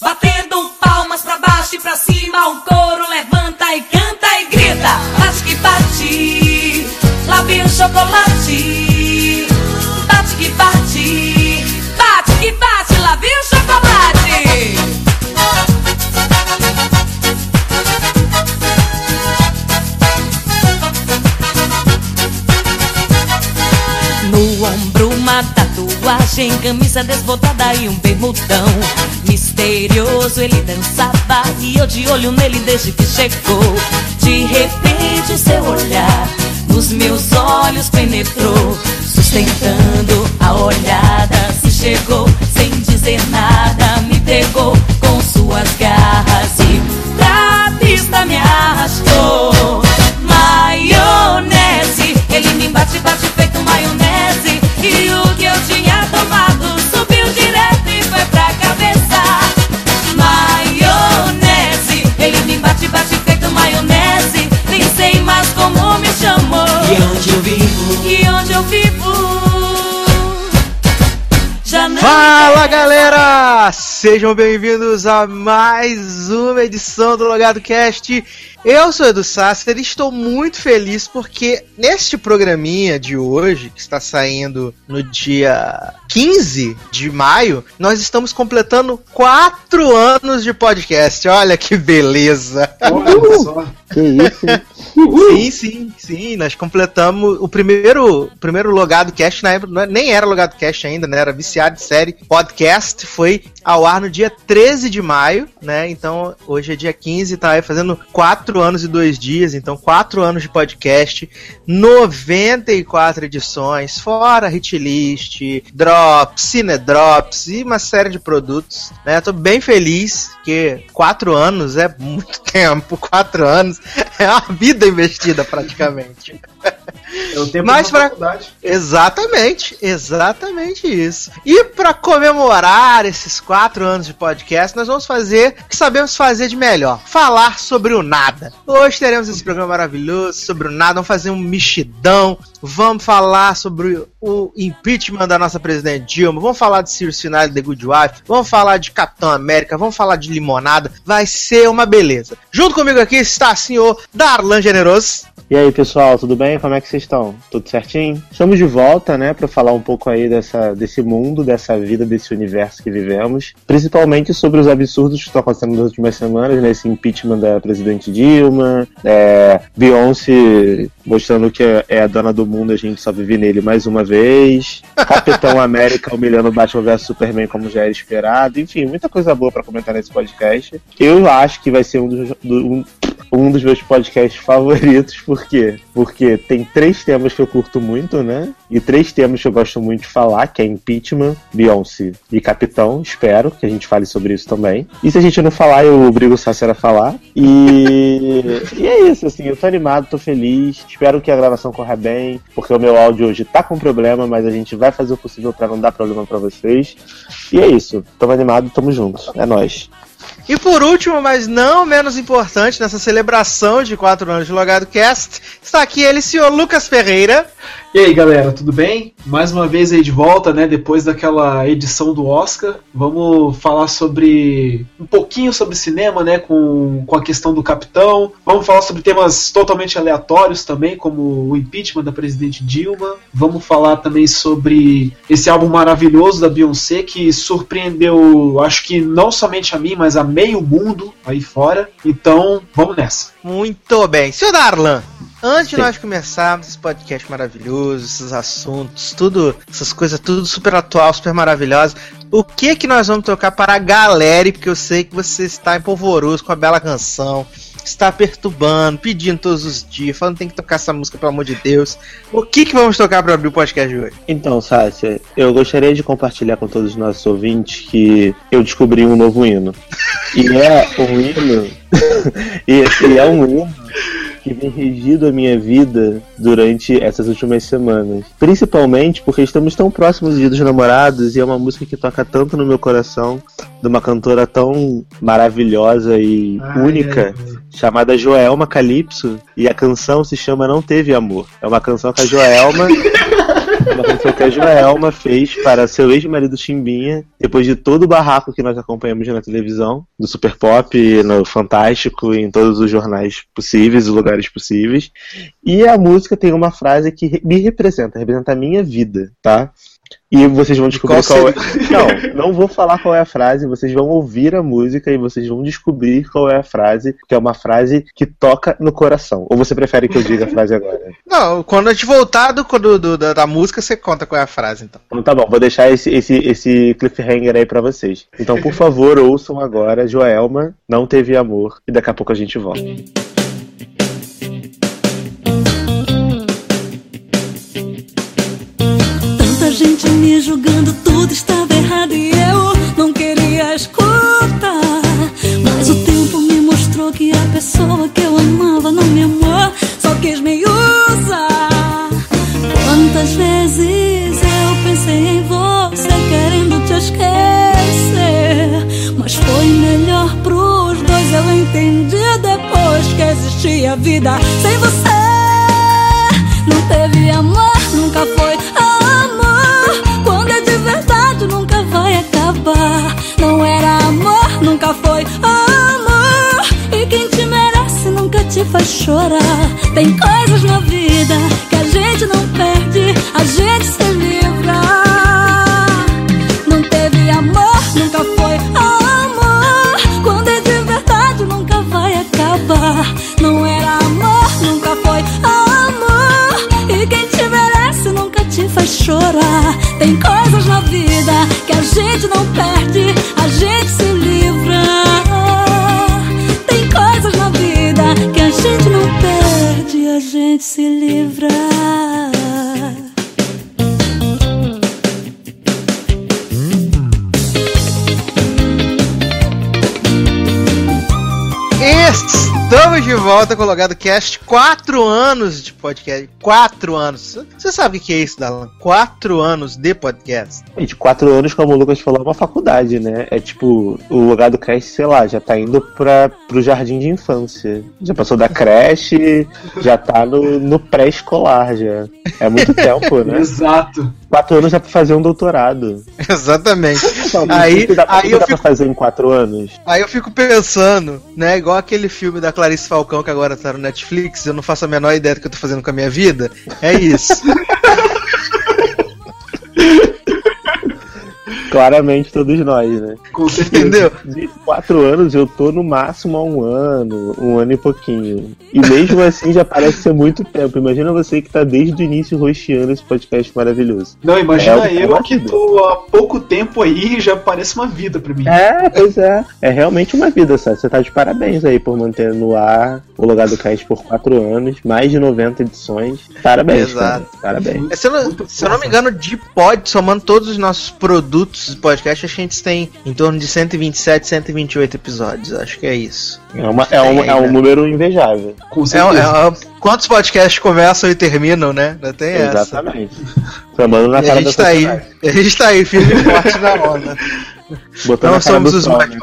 Batendo palmas pra baixo e pra cima, o coro levanta e canta e grita. Bate que bate, lá vem o chocolate. Bate que bate, bate que bate, lá vem o chocolate. No ombro uma tatuagem, camisa desbotada e um bermudão Misterioso. Ele dançava e eu de olho nele desde que chegou. De repente o seu olhar nos meus olhos penetrou Sustentando a olhada, se chegou sem dizer nada Me pegou com suas garras e pra pista me arrastou eu vivo Fala galera! Sejam bem-vindos a mais uma edição do Logado Cast. Eu sou Edu Sasser e estou muito feliz porque neste programinha de hoje, que está saindo no dia 15 de maio, nós estamos completando quatro anos de podcast. Olha que beleza! Olha só. Que isso? hein? Sim, sim, sim. Nós completamos o primeiro, primeiro logado cast na época, é- nem era logado cast ainda, né? Era viciado de série podcast. Foi ao ar no dia 13 de maio, né? Então hoje é dia 15, tá aí fazendo quatro anos e dois dias. Então, quatro anos de podcast, 94 edições, fora hitlist, drops, cinedrops e uma série de produtos, né? Tô bem feliz que quatro anos é muito tempo, quatro anos é uma vida investida praticamente. É o tempo Mas pra- faculdade. Exatamente, exatamente isso. E para comemorar esses quatro anos de podcast, nós vamos fazer o que sabemos fazer de melhor: falar sobre o nada. Hoje teremos esse programa maravilhoso sobre o nada. Vamos fazer um mexidão. Vamos falar sobre o impeachment da nossa presidente Dilma. Vamos falar de Circe Final The Good Wife. Vamos falar de Capitão América. Vamos falar de limonada. Vai ser uma beleza. Junto comigo aqui está o senhor Darlan Generoso. E aí, pessoal, tudo bem? Como é que vocês estão? Tudo certinho? Estamos de volta, né, para falar um pouco aí dessa, desse mundo, dessa vida, desse universo que vivemos, principalmente sobre os absurdos que estão acontecendo nas últimas semanas, né, esse impeachment da presidente Dilma, é, Beyoncé mostrando que é- é a dona do mundo, a gente só vive nele mais uma vez, Capitão América humilhando Batman vs Superman como já era esperado, enfim, muita coisa boa para comentar nesse podcast. Eu acho que vai ser um dos, do- um, um dos meus podcasts favoritos, por quê? Porque tem três temas que eu curto muito, né? E três temas que eu gosto muito de falar, que é impeachment, Beyoncé e Capitão, espero que a gente fale sobre isso também. E se a gente não falar, eu obrigo o Sacer a falar. E, e é isso, assim, eu tô animado, tô feliz, espero que a gravação corra bem, porque o meu áudio hoje tá com problema, mas a gente vai fazer o possível pra não dar problema pra vocês. E é isso, tamo animado, tamo junto, é nóis. E por último, mas não menos importante, nessa celebração de quatro anos de Logado Cast, está aqui ele, senhor Lucas Ferreira. E aí, galera, tudo bem? Mais uma vez aí de volta, né? Depois daquela edição do Oscar, vamos falar sobre um pouquinho sobre cinema, né? Com, com a questão do Capitão. Vamos falar sobre temas totalmente aleatórios também, como o impeachment da presidente Dilma. Vamos falar também sobre esse álbum maravilhoso da Beyoncé que surpreendeu, acho que não somente a mim, mas a meio mundo aí fora. Então, vamos nessa. Muito bem. Senhor Darlan, antes de Sim. nós começarmos esse podcast maravilhoso, esses assuntos, tudo, essas coisas tudo super atual, super maravilhosa, o que que nós vamos tocar para a galera? Porque eu sei que você está empolvoroso com a bela canção, está perturbando, pedindo todos os dias, falando que tem que tocar essa música, pelo amor de Deus. O que que vamos tocar para abrir o podcast de hoje? Então, Sácia, eu gostaria de compartilhar com todos os nossos ouvintes que eu descobri um novo hino. E é um hino. e, e é um hino que vem regido a minha vida durante essas últimas semanas. Principalmente porque estamos tão próximos do Dia dos Namorados e é uma música que toca tanto no meu coração, de uma cantora tão maravilhosa e Ai, única, ai, ai. chamada Joelma Calypso, e a canção se chama Não Teve Amor. É uma canção que a Joelma Uma canção que a Joelma fez para seu ex-marido Chimbinha, depois de todo o barraco que nós acompanhamos na televisão, do Super Pop, no Fantástico, em todos os jornais possíveis, os lugares possíveis. E a música tem uma frase que me representa, representa a minha vida, tá? E vocês vão descobrir qual qual, é. Não, não vou falar qual é a frase, vocês vão ouvir a música e vocês vão descobrir qual é a frase, que é uma frase que toca no coração. Ou você prefere que eu diga a frase agora? Não, quando a gente voltar do, do- do- da, da música, você conta qual é a frase, então. Então tá bom, vou deixar esse, esse, esse cliffhanger aí pra vocês. Então, por favor, ouçam agora Joelma, Não Teve Amor, e daqui a pouco a gente volta. Me julgando, tudo estava errado e eu não queria escutar. Mas o tempo me mostrou que a pessoa que eu amava não me amou, só quis me usar. Quantas vezes eu pensei em você querendo te esquecer, mas foi melhor pros dois. Eu entendi depois que existia vida sem você. Não teve amor, nunca foi acabar. Não era amor, nunca foi amor. E quem te merece nunca te faz chorar. Tem coisas na vida que a gente não perde, a gente se livra. Volta com o Logado Cast. Quatro anos de podcast. Quatro anos. Você sabe o que é isso, Dalan? Quatro anos de podcast. Gente, quatro anos, como o Lucas falou, é uma faculdade, né? É tipo, o lugar do cast, sei lá, já tá indo pra, pro jardim de infância. Já passou da creche, já tá no, no pré-escolar já. É muito tempo, né? Exato. Quatro anos dá pra fazer um doutorado. Exatamente. Não, Aí- o que dá, aí eu dá fico- pra fazer em quatro anos? Aí eu fico pensando, né? Igual aquele filme da Clarice Falcão que agora tá no Netflix, eu não faço a menor ideia do que eu tô fazendo com a minha vida. É isso. Claramente todos nós, né? Com certeza. Entendeu? De quatro anos eu tô no máximo há um ano, um ano e pouquinho. E mesmo assim já parece ser muito tempo. Imagina você que tá desde o início rosteando esse podcast maravilhoso. Não, imagina É, é eu uma que tô há pouco tempo aí e já parece uma vida pra mim. É, pois é. É realmente uma vida, sabe? Você tá de parabéns aí por manter no ar o Logado Cast por quatro anos, mais de 90 edições. Parabéns, Exato. cara. Parabéns. É, Se eu, não, se eu não me engano, de pod, somando todos os nossos produtos de podcast, a gente tem em torno de 127, 128 episódios. Acho que é isso. É, uma, é, um, é um número invejável. Com É, certeza. é- quantos podcasts começam e terminam, né? Ainda tem essa. Exatamente. Na E a cara gente da tá aí. A gente tá aí, firme e forte na onda. Botando Não a cara somos do os sol, mais né?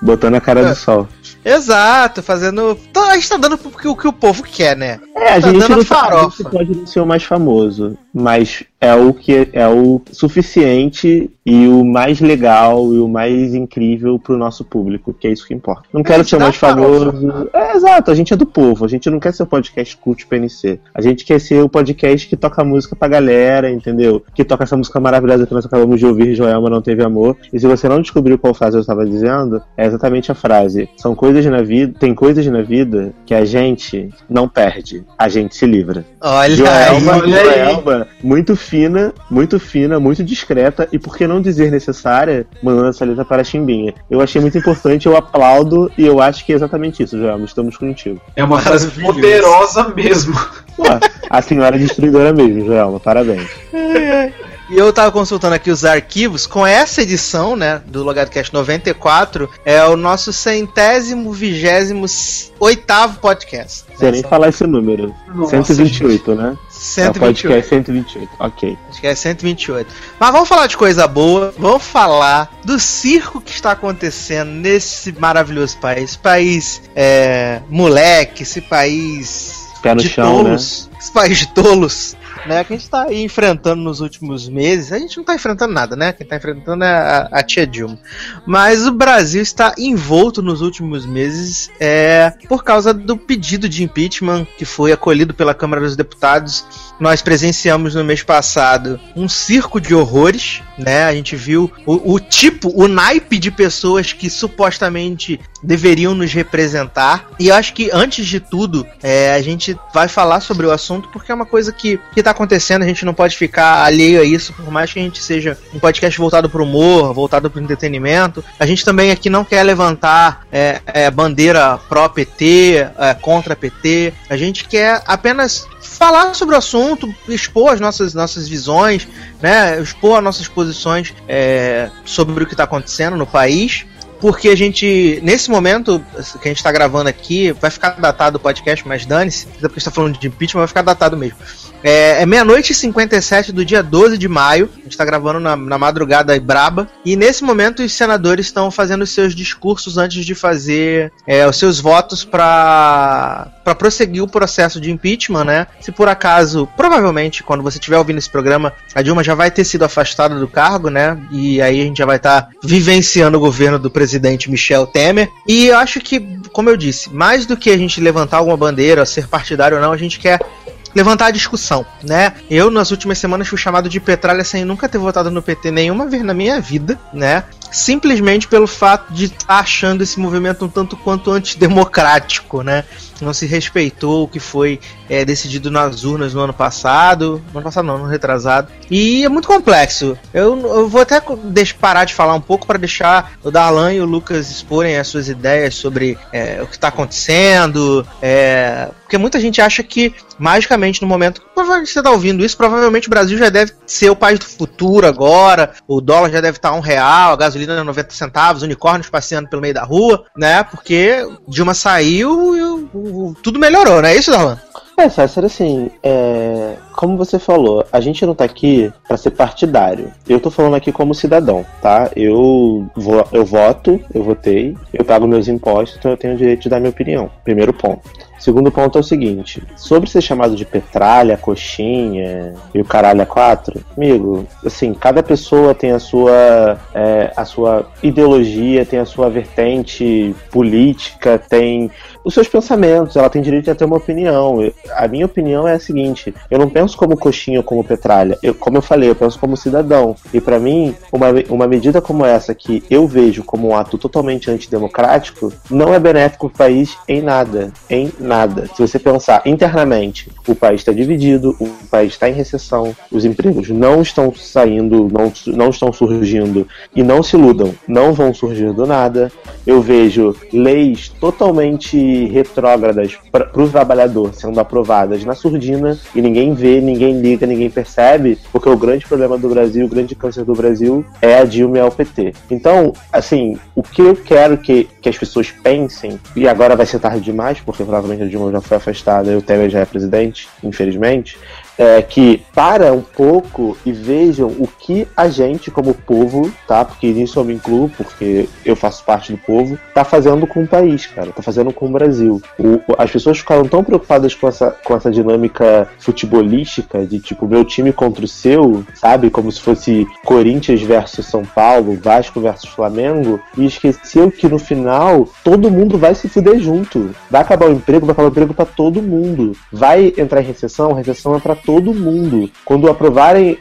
Botando a cara É. do sol. Exato, fazendo. A gente tá dando o que, o povo quer, né? É, a Tá gente, dando não tá- farofa. gente pode não ser o mais famoso, mas é o que é o suficiente e o mais legal e o mais incrível pro nosso público, que é isso que importa. Não quero ser o mais farofa. famoso. É, exato, a gente é do povo, a gente não quer ser o podcast cult PNC. A gente quer ser o podcast que toca música pra galera, entendeu? Que toca essa música maravilhosa que nós acabamos de ouvir, Joelma não teve amor. E se você não descobriu qual frase eu estava dizendo, é exatamente a frase. São coisas na vida, tem coisas na vida que a gente não perde, a gente se livra. Olha Joelma, aí. olha aí. Muito fina, muito fina, muito discreta e por que não dizer necessária, mandando essa letra para a Chimbinha. Eu achei muito importante, eu aplaudo e eu acho que é exatamente isso, Joelma, estamos contigo. É uma frase Maravilhoso. poderosa mesmo. Pô, a senhora é destruidora mesmo, Joelma, parabéns. E eu tava consultando aqui os arquivos. Com essa edição, né, do LogadoCast 94, é o nosso centésimo, vigésimo, oitavo podcast. Sem nem falar esse número. Nossa, 128, né? É o 128. podcast 128, ok. Acho que é 128. Mas vamos falar de coisa boa. Vamos falar do circo que está acontecendo nesse maravilhoso país. País é, moleque, esse país Pé no de chão, né? tolos. Esse país de tolos. Né, que a gente tá aí enfrentando nos últimos meses. A gente não tá enfrentando nada, né? Quem tá enfrentando é a, a tia Dilma. Mas o Brasil está envolto nos últimos meses é, por causa do pedido de impeachment que foi acolhido pela Câmara dos Deputados. Nós presenciamos no mês passado um circo de horrores, né? A gente viu o, o tipo, o naipe de pessoas que supostamente deveriam nos representar. E eu acho que antes de tudo, é, a gente vai falar sobre o assunto porque é uma coisa que, que tá acontecendo, a gente não pode ficar alheio a isso, por mais que a gente seja um podcast voltado pro humor, voltado pro entretenimento. A gente também aqui não quer levantar é, é, bandeira pró-PT, é, contra PT. A gente quer apenas falar sobre o assunto, expor as nossas, nossas visões, né, expor as nossas posições é, sobre o que está acontecendo no país porque a gente, nesse momento que a gente está gravando aqui, vai ficar datado o podcast, mas dane-se, porque está falando de impeachment, vai ficar datado mesmo. É, é meia-noite e 57 do dia 12 de maio. A gente está gravando na, na madrugada braba. E nesse momento os senadores estão fazendo os seus discursos antes de fazer é, os seus votos para para prosseguir o processo de impeachment, né? Se por acaso, provavelmente, quando você estiver ouvindo esse programa, a Dilma já vai ter sido afastada do cargo, né? E aí a gente já vai estar tá vivenciando o governo do presidente Michel Temer. E eu acho que, como eu disse, mais do que a gente levantar alguma bandeira, ser partidário ou não, a gente quer levantar a discussão, né? Eu, nas últimas semanas, fui chamado de petralha sem nunca ter votado no PT nenhuma vez na minha vida, né? Simplesmente pelo fato de estar achando esse movimento um tanto quanto antidemocrático, né? Não se respeitou o que foi é, decidido nas urnas no ano passado. No ano passado não, no retrasado. E é muito complexo. Eu, eu vou até parar de falar um pouco para deixar o Darlan e o Lucas exporem as suas ideias sobre é, o que está acontecendo. É, porque muita gente acha que, magicamente, no momento que você está ouvindo isso, provavelmente o Brasil já deve ser o país do futuro agora. O dólar já deve estar um real, a gasolina 90 centavos, unicórnios passeando pelo meio da rua, né? Porque Dilma saiu e o, tudo melhorou, não é isso, Darlan? É, César, assim, é... como você falou, a gente não tá aqui para ser partidário. Eu tô falando aqui como cidadão, tá? Eu, vou, eu voto, eu votei, eu pago meus impostos, então eu tenho o direito de dar minha opinião. Primeiro ponto. Segundo ponto é o seguinte: sobre ser chamado de petralha, coxinha e o caralho a quatro, amigo, assim, cada pessoa tem a sua, é, a sua ideologia, tem a sua vertente política, tem os seus pensamentos, ela tem direito a ter uma opinião. A minha opinião é a seguinte: eu não penso como coxinha ou como petralha. Eu, como eu falei, eu penso como cidadão. E para mim, uma, uma medida como essa, que eu vejo como um ato totalmente antidemocrático, não é benéfico para o país em nada. Em nada. Se você pensar internamente, o país está dividido, o país está em recessão, os empregos não estão saindo, não, não estão surgindo. E não se iludam, não vão surgir do nada. Eu vejo leis totalmente retrógradas para o trabalhador sendo aprovadas na surdina e ninguém vê, ninguém liga, ninguém percebe, porque o grande problema do Brasil, o grande câncer do Brasil é a Dilma e a PT. Então, assim, o que eu quero que, que as pessoas pensem, e agora vai ser tarde demais, porque provavelmente a Dilma já foi afastada e o Temer já é presidente, infelizmente, é, que para um pouco e vejam o que a gente, como povo, tá? Porque nisso eu me incluo, porque eu faço parte do povo, tá fazendo com o país, cara, tá fazendo com o Brasil. O, as pessoas ficaram tão preocupadas com essa, com essa dinâmica futebolística de tipo, meu time contra o seu, sabe? Como se fosse Corinthians versus São Paulo, Vasco versus Flamengo, e esqueceu que no final todo mundo vai se fuder junto. Vai acabar o emprego, vai acabar o emprego para todo mundo. Vai entrar em recessão, recessão é pra todo mundo. Quando aprovarem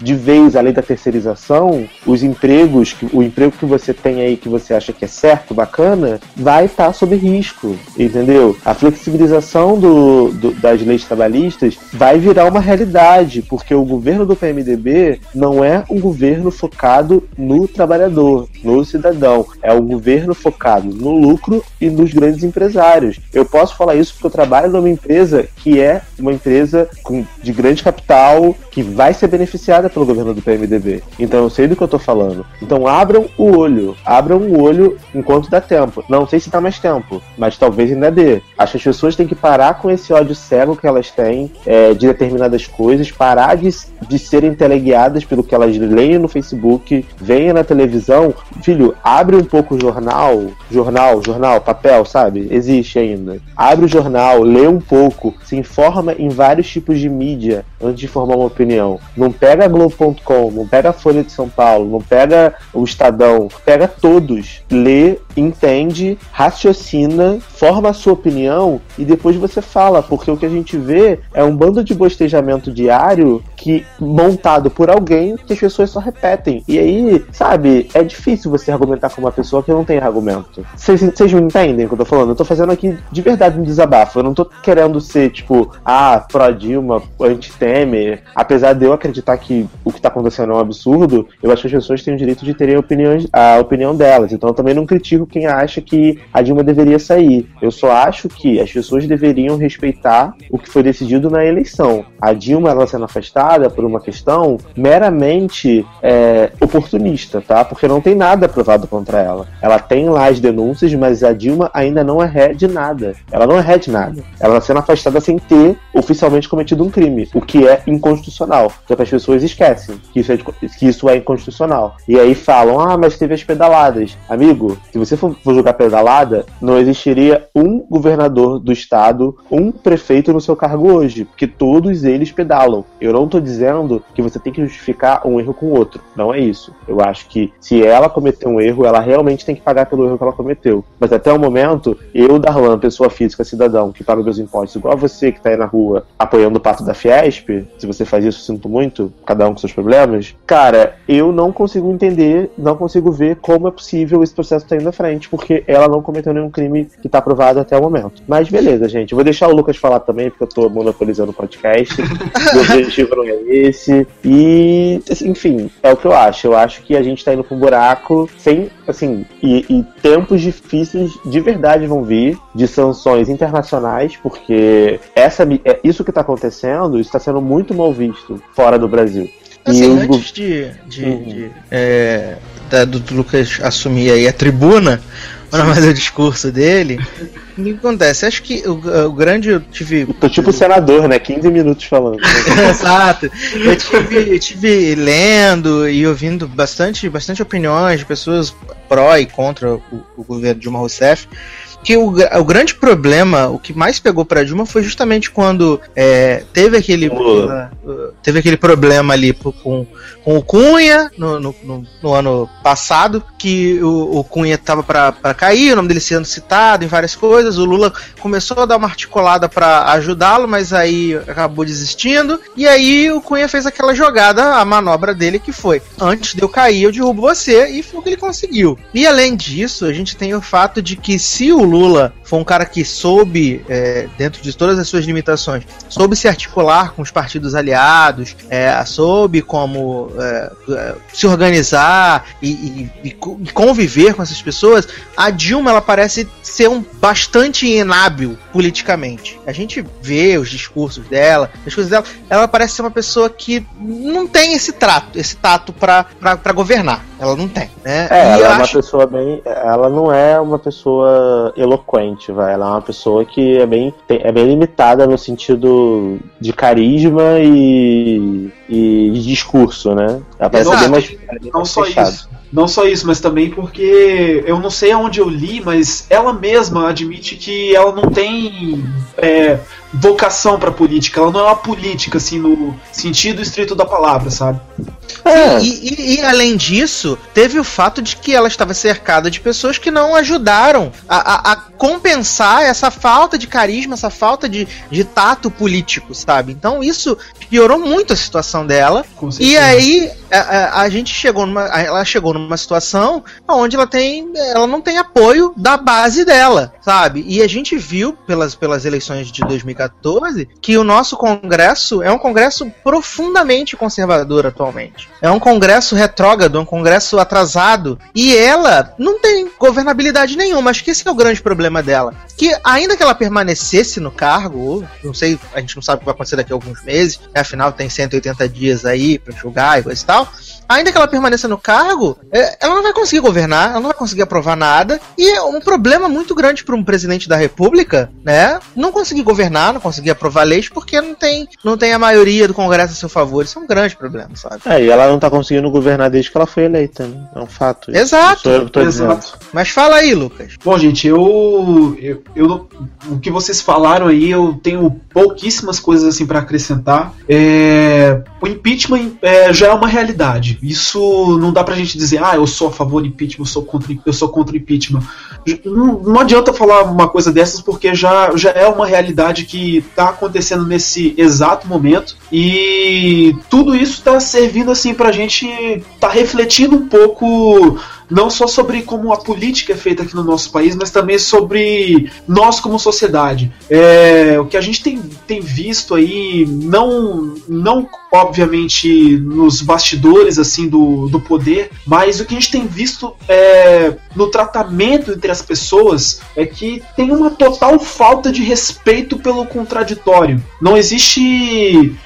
de vez a lei da terceirização, os empregos, o emprego que você tem aí que você acha que é certo, bacana, vai estar tá sob risco, entendeu? A flexibilização do, do, das leis trabalhistas vai virar uma realidade, porque o governo do PMDB não é um governo focado no trabalhador, no cidadão, é um governo focado no lucro e nos grandes empresários. Eu posso falar isso porque eu trabalho numa empresa que é uma empresa com de grande capital que vai ser beneficiada pelo governo do PMDB. Então eu sei do que eu tô falando. Então abram o olho, abram o olho enquanto dá tempo. Não sei se dá mais tempo, mas talvez ainda dê. Acho que as pessoas têm que parar com esse ódio cego que elas têm é, de determinadas coisas, parar de, de serem teleguiadas pelo que elas leem no Facebook, veem na televisão. Filho, abre um pouco o jornal, jornal, jornal, papel, sabe? Existe ainda. Abre o jornal, lê um pouco, se informa em vários tipos de mídia mídia antes de formar uma opinião. Não pega Globo.com, não pega a Folha de São Paulo, não pega o Estadão, pega todos, lê, entende, raciocina, forma a sua opinião e depois você fala, porque o que a gente vê é um bando de bostejamento diário que montado por alguém que as pessoas só repetem. E aí, sabe, é difícil você argumentar com uma pessoa que não tem argumento. Vocês me entendem o que eu tô falando? Eu tô fazendo aqui de verdade um desabafo. Eu não tô querendo ser, tipo, ah, pró-Dilma, anti-Temer. Apesar de eu acreditar que o que tá acontecendo é um absurdo, eu acho que as pessoas têm o direito de terem opiniões, a opinião delas. Então eu também não critico quem acha que a Dilma deveria sair. Eu só acho que as pessoas deveriam respeitar o que foi decidido na eleição. A Dilma, ela sendo afastada, por uma questão meramente é, oportunista, tá? Porque não tem nada provado contra ela. Ela tem lá as denúncias, mas a Dilma ainda não é ré de nada. Ela não é ré de nada. Ela está sendo afastada sem ter oficialmente cometido um crime, o que é inconstitucional. Só que as pessoas esquecem que isso, é, que isso é inconstitucional. E aí falam, ah, mas teve as pedaladas. Amigo, se você for, for jogar pedalada, não existiria um governador do estado, um prefeito no seu cargo hoje, porque todos eles pedalam. Eu não tô dizendo que você tem que justificar um erro com o outro. Não é isso. Eu acho que se ela cometeu um erro, ela realmente tem que pagar pelo erro que ela cometeu. Mas até o momento, eu, Darlan, pessoa física, cidadão, que paga meus impostos, igual você que tá aí na rua apoiando o pato da Fiesp, se você faz isso, sinto muito, cada um com seus problemas. Cara, eu não consigo entender, não consigo ver como é possível esse processo estar tá indo à frente, porque ela não cometeu nenhum crime que tá aprovado até o momento. Mas beleza, gente. Eu vou deixar o Lucas falar também, porque eu tô monopolizando o podcast. o objetivo não é esse. E, enfim, é o que eu acho. Eu acho que a gente tá indo pra um buraco sem, assim, e, e tempos difíceis de verdade vão vir de sanções internacionais, porque essa, é, isso que tá acontecendo está sendo muito mal visto fora do Brasil. Assim, e antes de, de, uhum. de é, da, do Lucas assumir aí a tribuna, para mais o discurso dele, o que acontece? Acho que o, o grande. Eu tive. Eu tô tipo senador, né? 15 minutos falando. Exato. Eu tive, eu tive lendo e ouvindo bastante, bastante opiniões de pessoas pró e contra o, o governo Dilma Rousseff que o, o grande problema, o que mais pegou para Dilma foi justamente quando é, teve aquele uh, teve aquele problema ali com, com o Cunha no, no, no, no ano passado, que o, o Cunha tava para cair, o nome dele sendo citado em várias coisas, o Lula começou a dar uma articulada para ajudá-lo, mas aí acabou desistindo, e aí o Cunha fez aquela jogada, a manobra dele que foi, antes de eu cair eu derrubo você, e foi o que ele conseguiu. E além disso, a gente tem o fato de que se o Lula foi um cara que soube, é, dentro de todas as suas limitações, soube se articular com os partidos aliados, é, soube como é, é se organizar e, e, e, conviver com essas pessoas, a Dilma ela parece ser um bastante inábil politicamente. A gente vê os discursos dela, as coisas dela, ela parece ser uma pessoa que não tem esse trato, esse tato para governar. Ela não tem, né? É, ela é uma pessoa bem, ela não é uma pessoa eloquente, vai. Ela é uma pessoa que é bem, é bem limitada no sentido de carisma e, e de discurso, né? Ela parece bem mais, não só fechado. isso. Não só isso, mas também porque eu não sei aonde eu li, mas ela mesma admite que ela não tem é, vocação para política. Ela não é uma política, assim, no sentido estrito da palavra, sabe? É. E, e, e, além disso, teve o fato de que ela estava cercada de pessoas que não ajudaram a, a, a compensar essa falta de carisma, essa falta de, de tato político, sabe? Então isso piorou muito a situação dela. E aí a, a, a, gente chegou numa, ela chegou numa situação onde ela tem, ela não tem apoio da base dela, sabe? E a gente viu pelas, pelas eleições de 2014 que o nosso Congresso é um Congresso profundamente conservador atualmente. É um Congresso retrógrado, um Congresso atrasado. E ela não tem governabilidade nenhuma. Acho que esse é o grande problema dela. Que ainda que ela permanecesse no cargo, não sei, a gente não sabe o que vai acontecer daqui a alguns meses? Afinal tem 180 dias aí para julgar e coisa e tal ainda que ela permaneça no cargo, é, ela não vai conseguir governar, ela não vai conseguir aprovar nada. E é um problema muito grande para um presidente da República, né? Não conseguir governar, não conseguir aprovar leis porque não tem, não tem a maioria do Congresso a seu favor. Isso é um grande problema, sabe? É, e ela não tá conseguindo governar desde que ela foi eleita, né? É um fato. Exato. Sou eu Exato. dizendo. Mas fala aí, Lucas. Bom, gente, eu, eu, eu- o que vocês falaram aí, eu tenho pouquíssimas coisas assim para acrescentar. É, o impeachment é, já é uma realidade. Isso não dá pra gente dizer, ah, eu sou a favor do impeachment, eu sou contra, eu sou contra o impeachment. Não, não adianta falar uma coisa dessas porque já, já é uma realidade que está acontecendo nesse exato momento e tudo isso está servindo assim pra gente tá refletindo um pouco não só sobre como a política é feita aqui no nosso país, mas também sobre nós como sociedade. É, o que a gente tem, tem visto aí, não, não obviamente nos bastidores assim do, do poder, mas o que a gente tem visto é, no tratamento entre as pessoas é que tem uma total falta de respeito pelo contraditório. Não existe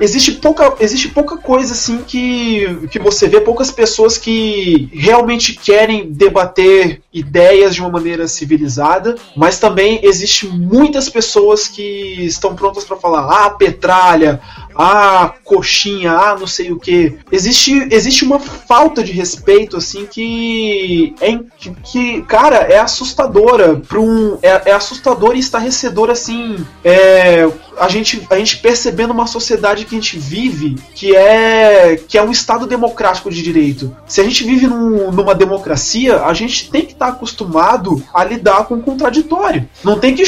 existe pouca, existe pouca coisa assim que, que você vê, poucas pessoas que realmente querem debater ideias de uma maneira civilizada, mas também existe muitas pessoas que estão prontas para falar, ah, petralha, ah, coxinha, ah, não sei o que. Existe, existe uma falta de respeito assim que é que, cara, é assustadora para um é, é assustador e estarrecedor assim, é, a gente a gente percebendo uma sociedade que a gente vive que é que é um estado democrático de direito. Se a gente vive num- numa democracia, a gente tem que estar acostumado a lidar com o contraditório. Não tem que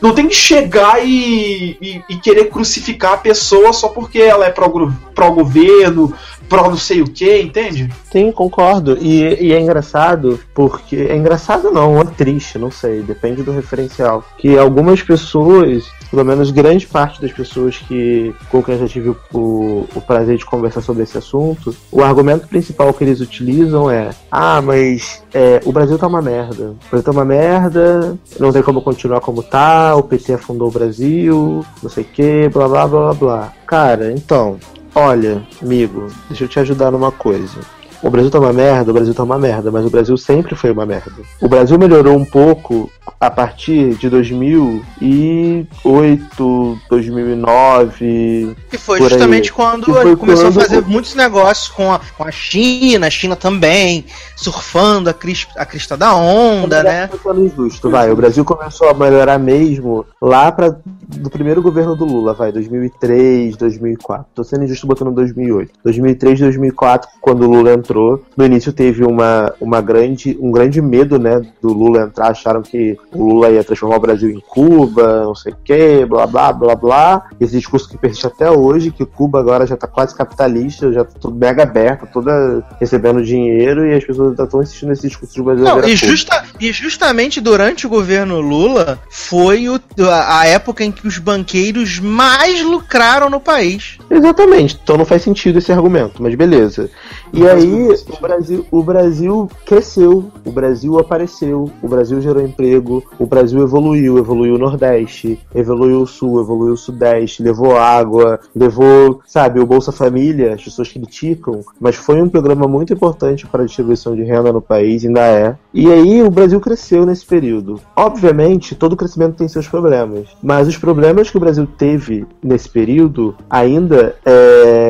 não tem que chegar e, e- e querer crucificar a pessoa só porque ela é pró- pró-governo, pró não sei o que, entende? Sim, concordo. E, e é engraçado porque. É engraçado não, é triste, não sei, depende do referencial. Que algumas pessoas, pelo menos grande parte das pessoas que com quem eu já tive o, o, prazer de conversar sobre esse assunto, o argumento principal que eles utilizam é: ah, mas é, o Brasil tá uma merda. O Brasil tá uma merda, não tem como continuar como tá, o PT afundou o Brasil, não sei o que, blá blá blá blá. Cara, então, olha, amigo, deixa eu te ajudar numa coisa. O Brasil tá uma merda, o Brasil tá uma merda, mas o Brasil sempre foi uma merda. O Brasil melhorou um pouco a partir de 2008, 2009. Que foi Por aí. justamente quando foi ele começou quando- a fazer muitos negócios com a, com a China, a China também, surfando a, cris- a crista da onda, né? Falando injusto, vai. O Brasil começou a melhorar mesmo lá para do primeiro governo do Lula, vai, 2003, 2004. Tô sendo injusto botando 2008. 2003, 2004, quando o Lula entrou, no início teve uma, uma grande, um grande medo, né, do Lula entrar, acharam que o Lula ia transformar o Brasil em Cuba, não sei o que, blá blá blá blá. Esse discurso que persiste até hoje, que Cuba agora já tá quase capitalista, já tá tudo mega aberto, toda recebendo dinheiro e as pessoas ainda estão insistindo nesse discurso de Brasil. Não, e, justa- e justamente durante o governo Lula foi o- a, a época em que os banqueiros mais lucraram no país. Exatamente, então não faz sentido esse argumento, mas beleza. E faz o Brasil, o Brasil cresceu, o Brasil apareceu, o Brasil gerou emprego, o Brasil evoluiu, evoluiu o Nordeste, evoluiu o Sul, evoluiu o Sudeste, levou água, levou, sabe, o Bolsa Família, as pessoas criticam, mas foi um programa muito importante para a distribuição de renda no país, ainda é. E aí o Brasil cresceu nesse período. Obviamente, todo crescimento tem seus problemas, mas os problemas que o Brasil teve nesse período ainda é,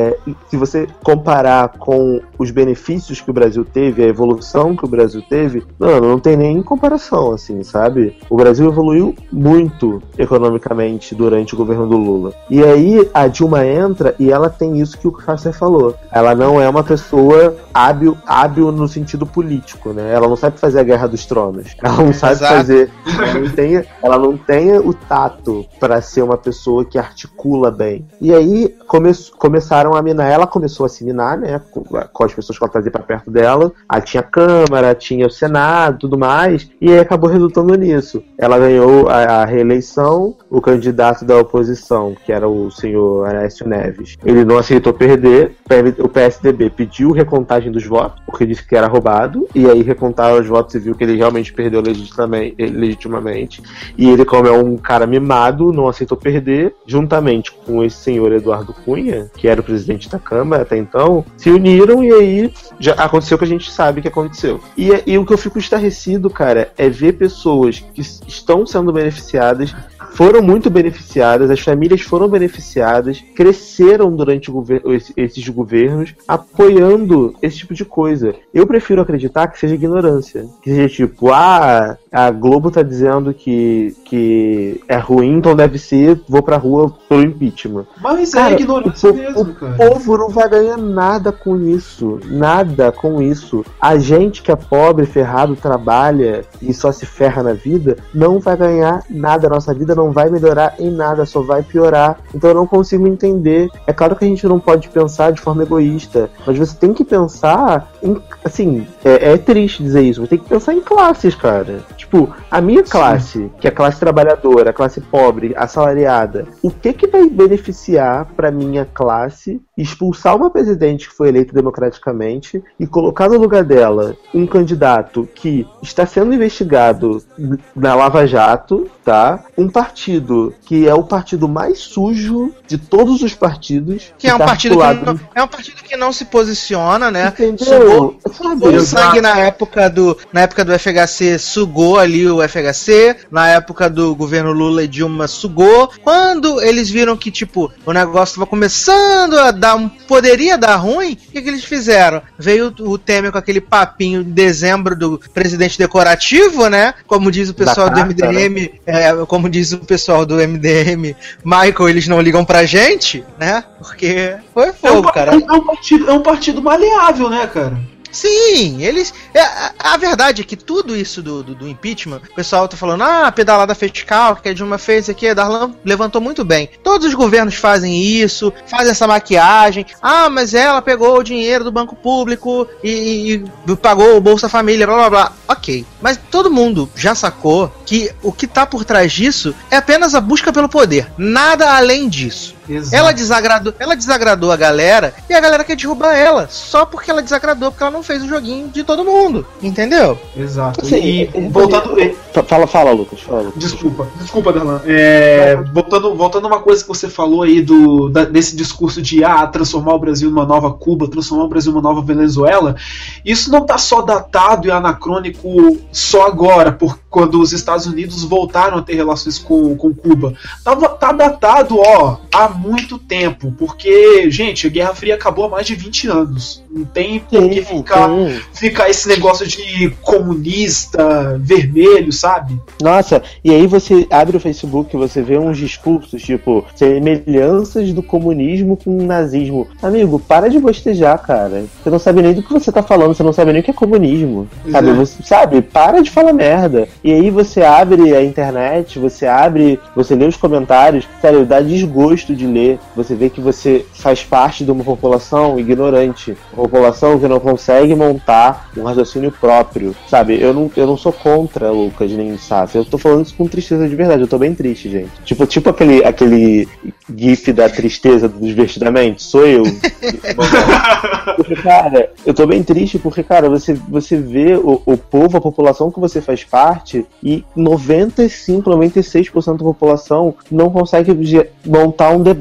se você comparar com os benefícios que o Brasil teve, a evolução que o Brasil teve, não, não tem nem comparação, assim, sabe? O Brasil evoluiu muito economicamente durante o governo do Lula. E aí a Dilma entra e ela tem isso que o Casser falou. Ela não é uma pessoa hábil, hábil no sentido político, né? Ela não sabe fazer a guerra dos tronos. Ela não sabe Exato. fazer. Ela não tem, ela não tem o tato para ser uma pessoa que articula bem. E aí come, começaram a minar. Ela começou a se minar, né? Com, com as pessoas que ela trazia pra perto dela. Aí tinha a Câmara, tinha o Senado, tudo mais. E aí acabou resultando nisso. Ela ganhou a, a reeleição. O candidato da oposição, que era o senhor Aécio Neves, ele não aceitou perder. O PSDB pediu recontagem dos votos, porque disse que era roubado. E aí recontaram os votos e viu que ele realmente perdeu legitimamente. E ele, como é um cara mimado, não aceitou perder, juntamente com esse senhor Eduardo Cunha, que era o presidente da Câmara até então, se uniram e aí já aconteceu o que a gente sabe que aconteceu. E, e o que eu fico estarrecido, cara, é ver pessoas que estão sendo beneficiadas foram muito beneficiadas, as famílias foram beneficiadas, cresceram durante gover esses governos apoiando esse tipo de coisa. Eu prefiro acreditar que seja ignorância. Que seja tipo, ah, a Globo tá dizendo que, que é ruim, então deve ser, vou pra rua pelo impeachment. Mas é cara, é ignorância o, mesmo, cara. O povo não vai ganhar nada com isso. Nada com isso. A gente que é pobre, ferrado, trabalha e só se ferra na vida, não vai ganhar nada. Nossa vida não vai melhorar em nada, só vai piorar. Então eu não consigo entender. É claro que a gente não pode pensar de forma egoísta, mas você tem que pensar em. Assim, é, é triste dizer isso, você tem que pensar em classes, cara. Tipo, a minha classe, Sim. que é a classe trabalhadora, a classe pobre, assalariada, o que que vai beneficiar para minha classe expulsar uma presidente que foi eleita democraticamente e colocar no lugar dela um candidato que está sendo investigado na Lava Jato, tá? Um partido que é o partido mais sujo de todos os partidos. Que, que é um tá partido que não, é um partido que não se posiciona, né? Entendeu? Sugou, o sangue na época do na época do FHC sugou ali o FHC, na época do governo Lula e Dilma sugou. Quando eles viram que tipo o negócio estava começando a dar poderia dar ruim, o que, que eles fizeram? Veio o Temer com aquele papinho de dezembro do presidente decorativo, né? Como diz o pessoal do MDM, né? é, como diz o pessoal do MDM, Michael, eles não ligam pra gente, né? Porque foi fogo, é um, cara. É um, partido, é um partido maleável, né, cara? Sim, eles. É, a, verdade é que tudo isso do, do, do, impeachment, o pessoal tá falando, ah, pedalada fiscal que a Dilma fez aqui, a Darlan levantou muito bem. Todos os governos fazem isso, fazem essa maquiagem. Ah, mas ela pegou o dinheiro do banco público e, e pagou o Bolsa Família, blá blá blá. Ok. Mas todo mundo já sacou que o que tá por trás disso é apenas a busca pelo poder. Nada além disso. Ela desagradou, ela desagradou a galera e a galera quer derrubar ela só porque ela desagradou, porque ela não fez o joguinho de todo mundo, entendeu? Exato. Assim, e, e voltando, fala, fala, Lucas, fala, Lucas. Desculpa, desculpa, Darlan. É, voltando, voltando uma coisa que você falou aí do da, desse discurso de ah, transformar o Brasil numa nova Cuba, transformar o Brasil numa nova Venezuela, isso não está só datado e anacrônico só agora, por quando os Estados Unidos voltaram a ter relações com, com Cuba. Tá, tá datado, ó, há muito tempo, porque, gente, a Guerra Fria acabou há mais de 20 anos. Não tem por que ficar, ficar esse negócio de comunista, vermelho, sabe? Nossa, e aí você abre o Facebook e você vê uns discursos, tipo, semelhanças do comunismo com o nazismo. Amigo, para de bostejar, cara. Você não sabe nem do que você tá falando, você não sabe nem o que é comunismo. Sabe? É. Você, sabe? Para de falar merda. E aí você abre a internet, você abre, você lê os comentários, sério, dá desgosto de de ler, você vê que você faz parte de uma população ignorante, uma população que não consegue montar um raciocínio próprio, sabe? Eu não, eu não sou contra Lucas nem Sassi, eu tô falando isso com tristeza de verdade, eu tô bem triste, gente. Tipo, tipo aquele, aquele gif da tristeza do divertidamente, sou eu. porque, cara, eu tô bem triste porque, cara, você, você vê o, o povo, a população que você faz parte e 95, 96% da população não consegue montar um debate.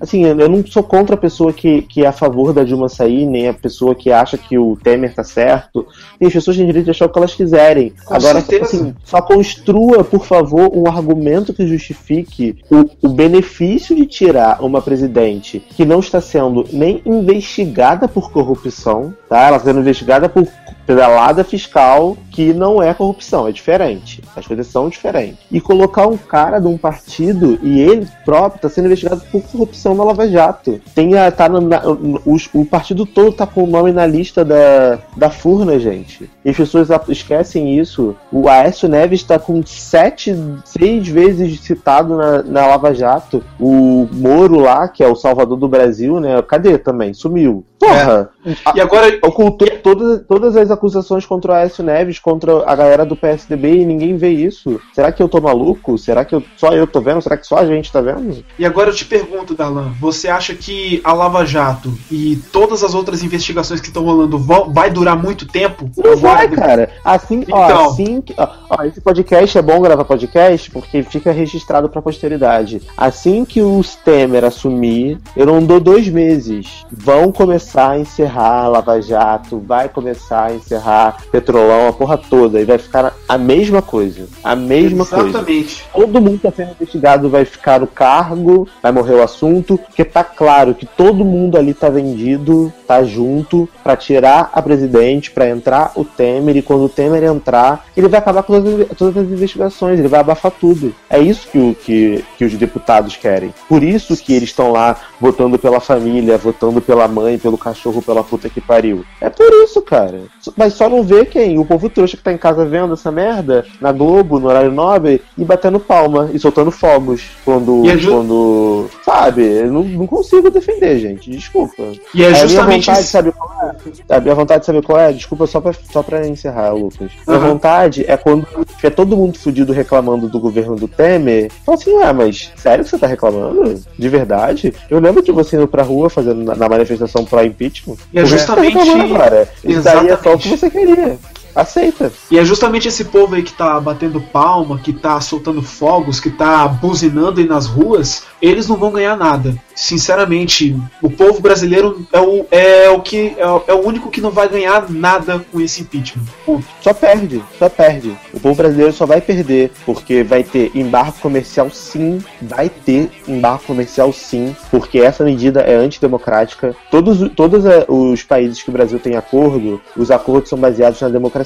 Assim, eu não sou contra a pessoa que, que é a favor da Dilma sair, nem a pessoa que acha que o Temer tá certo. E as pessoas têm direito de achar o que elas quiserem. Com Agora, certeza. assim, só construa, por favor, um argumento que justifique o, o benefício de tirar uma presidente que não está sendo nem investigada por corrupção, tá? Ela está sendo investigada por pedalada fiscal que não é corrupção, é diferente. As coisas são diferentes. E colocar um cara de um partido e ele próprio está sendo investigado por corrupção na Lava Jato. Tem a, tá na, o, o, partido todo tá com o nome na lista da, da Furna, gente. E as pessoas esquecem isso. O Aécio Neves está com sete, seis vezes citado na, na Lava Jato. O Moro lá, que é o salvador do Brasil, né? Cadê também? Sumiu. Porra! É. E agora ocultou todas, todas as acusações contra o Aécio Neves, contra a galera do PSDB e ninguém vê isso. Será que eu tô maluco? Será que eu, só eu tô vendo? Será que só a gente tá vendo? E agora eu te pergunto, Darlan, você acha que a Lava Jato e todas as outras investigações que estão rolando vão, vai durar muito tempo? Não vai, cara. Assim, então... ó, assim que, ó, ó, esse podcast é bom gravar podcast porque fica registrado pra posteridade. Assim que o Temer assumir, eu não dou dois meses. Vão começar começar a encerrar Lava Jato, vai começar a encerrar Petrolão, a porra toda, e vai ficar a mesma coisa. A mesma Exatamente. coisa. Todo mundo que está sendo investigado vai ficar no cargo, vai morrer o assunto, porque tá claro que todo mundo ali tá vendido, tá junto, para tirar a presidente, para entrar o Temer, e quando o Temer entrar, ele vai acabar com todas, todas as investigações, ele vai abafar tudo. É isso que, o, que, que os deputados querem. Por isso que eles estão lá votando pela família, votando pela mãe, pelo cachorro, pela puta que pariu. É por isso, cara. Mas só não vê quem? O povo trouxa que tá em casa vendo essa merda na Globo, no horário nobre, e batendo palma e soltando fogos quando. É ju- quando sabe? Eu não, não consigo defender, gente. Desculpa. E é a minha justamente vontade, isso. sabe qual é? A minha vontade, sabe qual é? Desculpa só pra, só pra encerrar, Lucas. Minha Aham. vontade é quando tiver todo mundo fudido reclamando do governo do Temer. Fala assim, ué, mas sério que você tá reclamando? De verdade? Eu lembro de você indo pra rua fazendo na, na manifestação pro impeachment. E é tá justamente- reclamando agora? Isso daí é só o que você queria. Aceita. E é justamente esse povo aí que tá batendo palma, que tá soltando fogos, que tá buzinando aí nas ruas, eles não vão ganhar nada. Sinceramente, o povo brasileiro é o, é o que é, o- é o único que não vai ganhar nada com esse impeachment. Ponto. Só perde, só perde. O povo brasileiro só vai perder, porque vai ter embargo comercial sim, vai ter embargo comercial sim, porque essa medida é antidemocrática. Todos, todos eh, os países que o Brasil tem acordo, os acordos são baseados na democracia,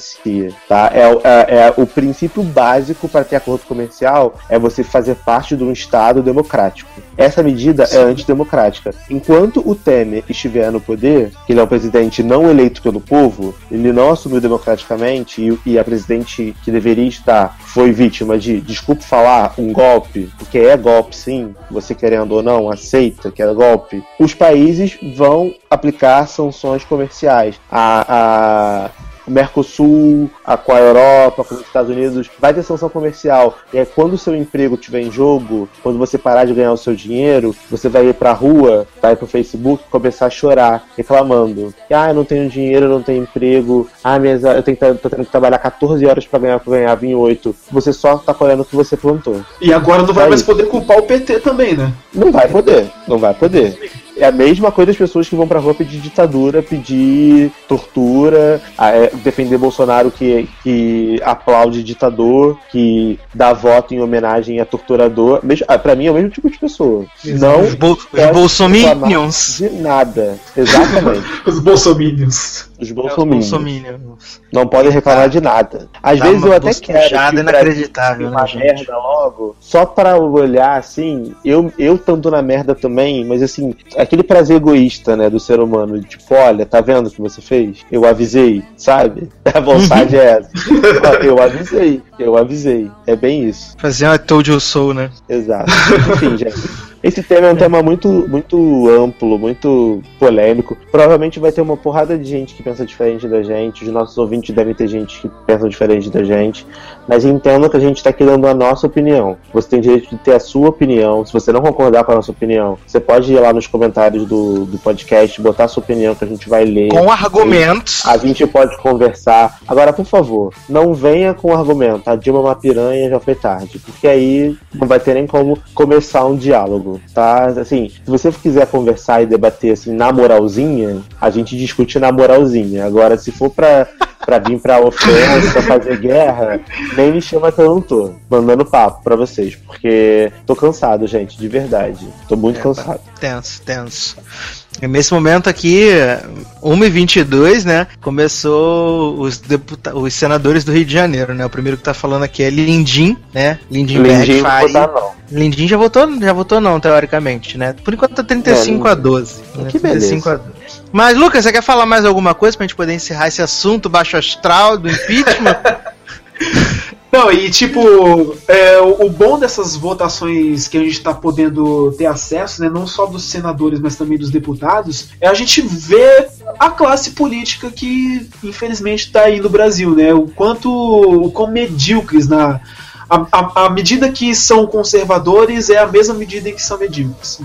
tá? É, o- é- é o princípio básico para ter acordo comercial é você fazer parte de um Estado democrático. Essa medida é antidemocrática. Enquanto o Temer estiver no poder, que ele é um presidente não eleito pelo povo, ele não assumiu democraticamente e, e a presidente que deveria estar foi vítima de, desculpe falar, um golpe, porque é golpe sim, você querendo ou não, aceita que é golpe, os países vão aplicar sanções comerciais. A, a, o Mercosul, a, com a Europa, com os Estados Unidos, vai ter sanção comercial. E aí, quando o seu emprego estiver em jogo, quando você parar de ganhar o seu dinheiro, você vai ir pra rua, vai pro Facebook começar a chorar, reclamando. Que, ah, eu não tenho dinheiro, eu não tenho emprego, ah, minhas, eu tenho, que- tô tendo que trabalhar 14 horas pra ganhar o que eu ganhava em 8. Você só tá colhendo o que você plantou. E agora não vai É mais isso. poder culpar o PT também, né? Não vai poder, não vai poder. É a mesma coisa das pessoas que vão pra rua pedir ditadura, pedir tortura, a- é, defender Bolsonaro que, que aplaude ditador, que dá voto em homenagem a torturador. Mesmo, ah, pra mim é o mesmo tipo de pessoa. Não Os, bol os bolsominions. de nada. Exatamente. Os bolsominions. Os É, os bolsominions. bolsominions. Não podem reclamar de nada. Às Dá vezes eu até quero. Brasil inacreditável, uma né, gente? merda logo, só pra olhar assim, eu, eu tanto na merda também, mas assim, aquele prazer egoísta, né, do ser humano, tipo, olha, tá vendo o que você fez? Eu avisei, sabe? A vontade é essa. Eu avisei, eu avisei. É bem isso. Fazer uma Told You So, né? Exato. Enfim, gente. Esse tema é um tema muito, muito amplo, muito polêmico. Provavelmente vai ter uma porrada de gente que pensa diferente da gente. Os nossos ouvintes devem ter gente que pensa diferente da gente. Mas entenda que a gente está aqui dando a nossa opinião. Você tem direito de ter a sua opinião. Se você não concordar com a nossa opinião, você pode ir lá nos comentários do, do podcast, botar a sua opinião que a gente vai ler. Com argumentos. A gente pode conversar. Agora, por favor, não venha com argumento. A Dilma é uma piranha, já foi tarde. Porque aí não vai ter nem como começar um diálogo, tá? Assim, se você quiser conversar e debater assim na moralzinha, a gente discute na moralzinha. Agora, se for pra, pra vir pra ofensa, fazer guerra, nem me chama que eu não tô. Mandando papo pra vocês. Porque tô cansado, gente, de verdade. Tô muito É, cansado. Tenso, tenso. Nesse momento aqui, 1h22, né? Começou os, deputa os senadores do Rio de Janeiro, né? O primeiro que tá falando aqui é Lindim, né? Lindim não vou Bergfai. dar, não. Lindim já votou, já votou não, teoricamente, né? Por enquanto tá 35 É, a 12. né? que beleza. 35 a 12. Mas, Lucas, você quer falar mais alguma coisa pra gente poder encerrar esse assunto baixo astral do impeachment? Não, e tipo, é, o, o bom dessas votações que a gente está podendo ter acesso, né, não só dos senadores, mas também dos deputados, é a gente ver a classe política que infelizmente está aí no Brasil, né? O quanto, o quão medíocres na. A, a, medida que são conservadores é a mesma medida em que são medíocres?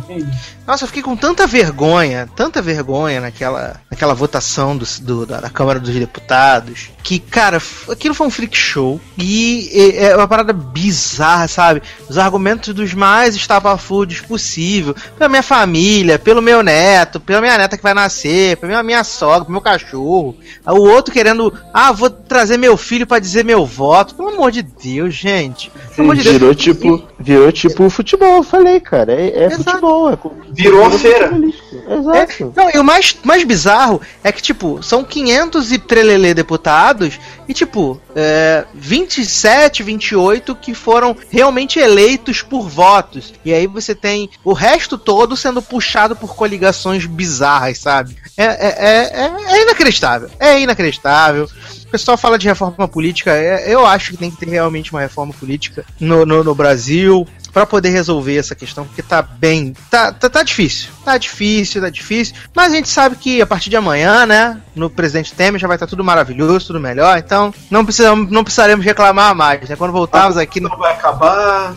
Nossa, eu fiquei com tanta vergonha, tanta vergonha naquela, naquela votação do, do da, da Câmara dos Deputados, que, cara, aquilo foi um freak show. E é é uma parada bizarra, sabe? Os argumentos dos mais estapafúrdios possível. Pela minha família, pelo meu neto, pela minha neta que vai nascer, pela minha, minha sogra, pelo meu cachorro. O outro querendo, ah, vou trazer meu filho pra dizer meu voto. Pelo amor de Deus, gente. Pelo amor de Deus. Virou tipo, virou tipo futebol, eu falei, cara. É, é futebol. É, Virou a feira. futebolístico. Exato. Não, e o mais, mais bizarro é que, tipo, são 500 e trelelê deputados e, tipo, é, 27, 28 que foram realmente eleitos por votos. E aí você tem o resto todo sendo puxado por coligações bizarras, sabe? É, é, é, é- é inacreditável. É inacreditável. O pessoal fala de reforma política. é- eu acho que tem que ter realmente uma reforma política no, no, no Brasil pra poder resolver essa questão, porque tá bem. Tá, tá, tá difícil. Tá difícil, tá difícil. Mas a gente sabe que a partir de amanhã, né? No presidente Temer já vai estar tudo maravilhoso, tudo melhor. Então não, precisamos, não precisaremos reclamar mais, né? Quando voltarmos aqui. Não vai acabar.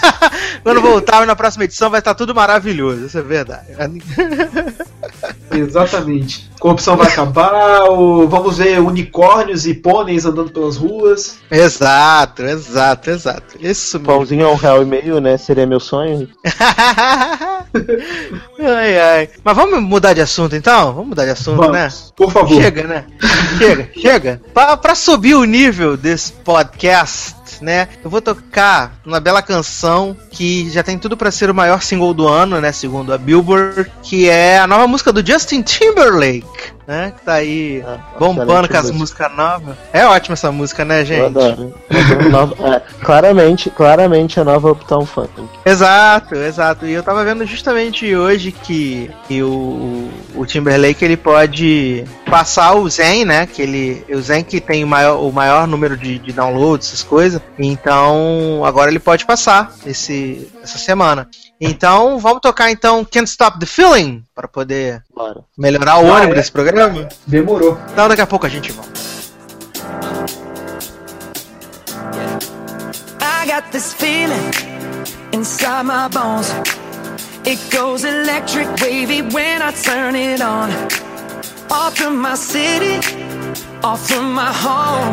Quando voltarmos na próxima edição, vai estar tudo maravilhoso. Isso é verdade. Exatamente. Corrupção vai acabar. o- Vamos ver unicórnios e pôneis andando pelas ruas. Exato, exato, exato. Isso mesmo. Pãozinho a um real e meio, né? Seria meu sonho. ai, ai. Mas vamos mudar de assunto então? Vamos mudar de assunto, Vamos, né? por favor. Chega, né? chega, chega. Pra, pra subir o nível desse podcast, né? Eu vou tocar uma bela canção que já tem tudo pra ser o maior single do ano, né? Segundo a Billboard, que é a nova música do Justin Timberlake, né? Que tá aí Ah, bombando com as música. músicas novas. É ótima essa música, né, Eu gente? adoro. Nova- é, claramente, claramente a nova Uptown Funk. Exato, exato. E eu tava vendo justamente hoje que, que o, o Timberlake ele pode passar o Zen, né? Que ele, o Zen que tem o maior, o maior número de, de downloads, essas coisas. Então agora ele pode passar esse, essa semana. Então vamos tocar então Can't Stop the Feeling para poder Bora. melhorar o Ah, ânimo é? desse programa. Demorou. Então daqui a pouco a gente volta. I got this feeling inside my bones. It goes electric wavy when I turn it on. Off from my city, off from my home.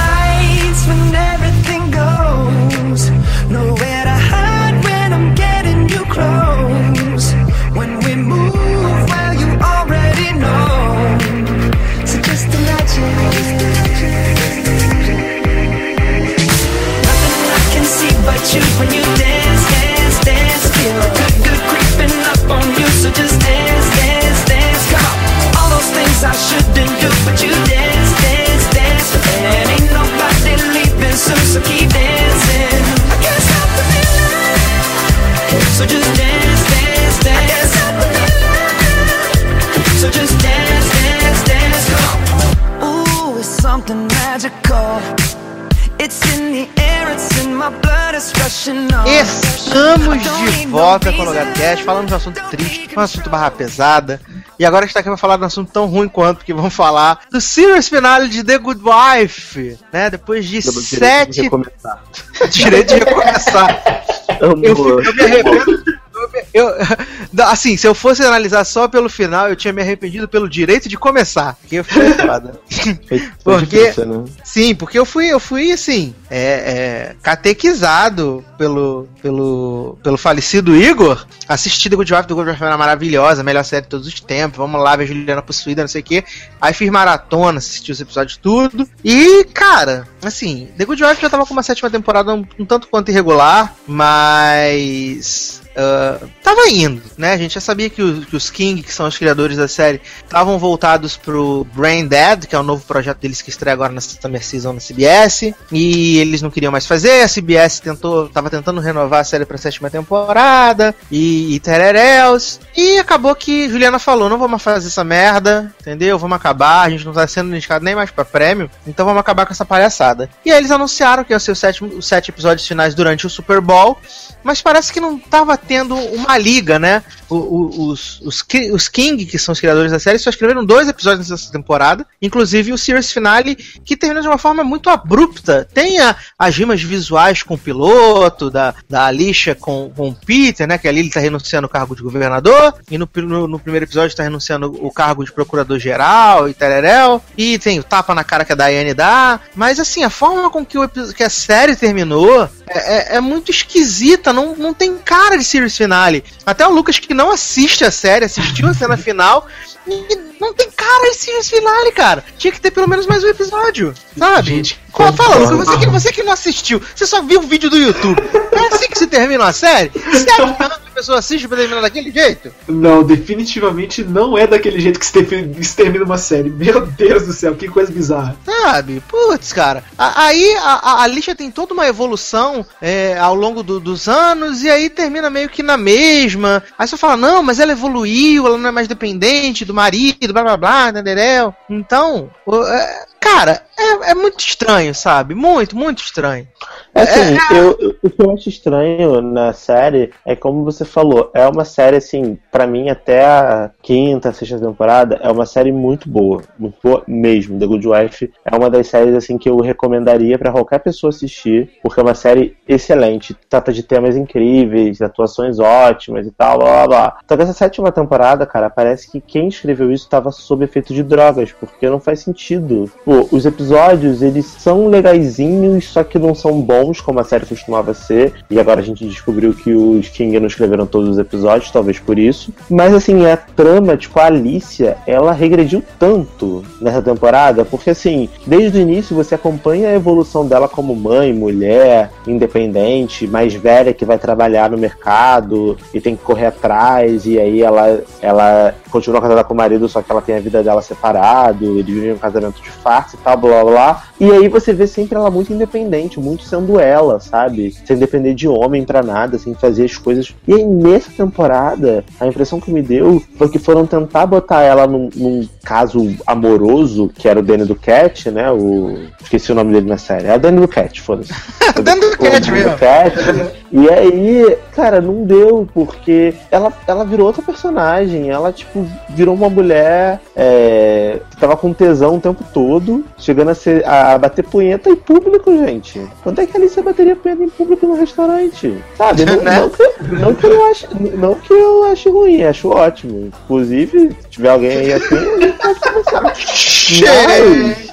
you when you dance, dance, dance. Feel good, good creeping up on you. So just dance, dance, dance. Come on. All those things I shouldn't do, but you dance, dance, dance. And ain't nobody leaving soon, so keep dancing. I can't stop the feeling. So just dance, dance, dance. Stop the feeling. So just dance, dance, dance. Come on. Ooh, it's something magical. It's in the Estamos de volta com o Logado Cast, falando de um assunto triste, um assunto barra pesada. E agora a gente tá aqui pra falar de um assunto tão ruim quanto, porque vamos falar do series finale de The Good Wife, né? Depois de Temos direito de sete recomeçar. direito de recomeçar. Eu, fico- eu me arrependo. Eu, assim, se eu fosse analisar só pelo final, eu tinha me arrependido pelo direito de começar. Que foi foda. Porque- difícil, né? Sim, porque eu fui, eu fui assim, é, é, catequizado pelo, pelo, pelo falecido Igor, assisti The Good Wife, The Good Wife era maravilhosa, melhor série de todos os tempos, vamos lá ver Juliana possuída, não sei o quê. Aí fiz maratona, assisti os episódios tudo. E, cara, assim, The Good Wife já tava com uma sétima temporada um, um tanto quanto irregular, mas uh, tava indo, né? A gente já sabia que, os, que os King, que são os criadores da série, estavam voltados pro Brain Dead, que é o novo projeto deles que estreia agora na Summer Season na CBS, e eles não queriam mais fazer, a CBS tentou, tava tentando renovar a série pra sétima temporada, e, e e acabou que Juliana falou, não vamos fazer essa merda, entendeu? Vamos acabar, a gente não tá sendo indicado nem mais pra prêmio, então vamos acabar com essa palhaçada. E aí eles anunciaram que ia ser os sete, os sete episódios finais durante o Super Bowl, mas parece que não tava tendo uma liga, né? Os, os, os, King, que são os criadores da série, só escreveram dois episódios nessa temporada, inclusive o Series Finale, que termina de uma forma muito abrupta. Tem a, as rimas visuais com o piloto, da, da Alicia com, com o Peter, né? Que ali ele tá renunciando o cargo de governador, e no, no, no primeiro episódio tá renunciando o cargo de procurador-geral e tereréu, e tem o tapa na cara que a Diane dá, mas assim, a forma com que, o, que a série terminou é, é, é muito esquisita, não, não tem cara de series finale. Até o Lucas, que não assiste a série, assistiu a cena final, e não tem cara de series finale, cara. Tinha que ter pelo menos mais um episódio, sabe? Gente, Qual, fala, Lucas, você que, você que não assistiu, você só viu o vídeo do YouTube. É assim que se termina uma série? Sete anos a pessoa assiste pra terminar daquele jeito? Não, definitivamente não é daquele jeito que se termina uma série. Meu Deus do céu, que coisa bizarra. Sabe? Putz, cara. Aí a, a, a lixa tem toda uma evolução é, ao longo do, dos anos e aí termina meio que na mesma. Aí você fala, não, mas ela evoluiu, ela não é mais dependente do marido, blá blá blá, entendeu? Então, é, cara, é, é, muito estranho, sabe? Muito, muito estranho. É assim, é, eu, o que eu acho estranho na série é como você falou, é uma série assim, para mim até a quinta, sexta temporada é uma série muito boa, muito boa mesmo. The Good Wife é uma das séries assim que eu recomendaria para qualquer pessoa assistir, porque é uma série excelente, trata de temas incríveis, atuações ótimas e tal, blá blá blá. Só que essa sétima temporada, cara, parece que quem escreveu isso estava sob efeito de drogas, porque não faz sentido. Pô, os episódios, eles são legaisinhos, só que não são bons como a série costumava ser. E agora a gente descobriu que os King não escreveram todos os episódios, talvez por isso. Mas assim, a trama, tipo, a Alicia, ela regrediu tanto nessa temporada, porque assim, desde o início você acompanha a evolução dela como mãe, mulher, independente, mais velha que vai trabalhar no mercado e tem que correr atrás, e aí ela, ela continua casada com o marido, só que ela tem a vida dela separado, eles vivem um casamento de farsa e tal, blá blá blá. E aí você vê sempre ela muito independente, muito sendo ela, sabe? Sem depender de homem para nada, sem fazer as coisas. E aí nessa temporada, a impressão que me deu foi que foram tentar botar ela num, num caso amoroso, que era o Danny do Cat, né? O. Esqueci o nome dele na série. É o Danny do Cat, foda-se. Danny do Cat mesmo. Cat. E aí, cara, não deu, porque ela, ela virou outra personagem. Ela, tipo, virou uma mulher é, que tava com tesão o tempo todo, chegando a, ser, a bater punheta em público, gente. Quando é que a Alicia bateria punheta em público no restaurante? Sabe? Não, não, que, não, que, eu ache, não que eu ache ruim, acho ótimo. Inclusive, se tiver alguém aí assim, a gente pode começar. Mas,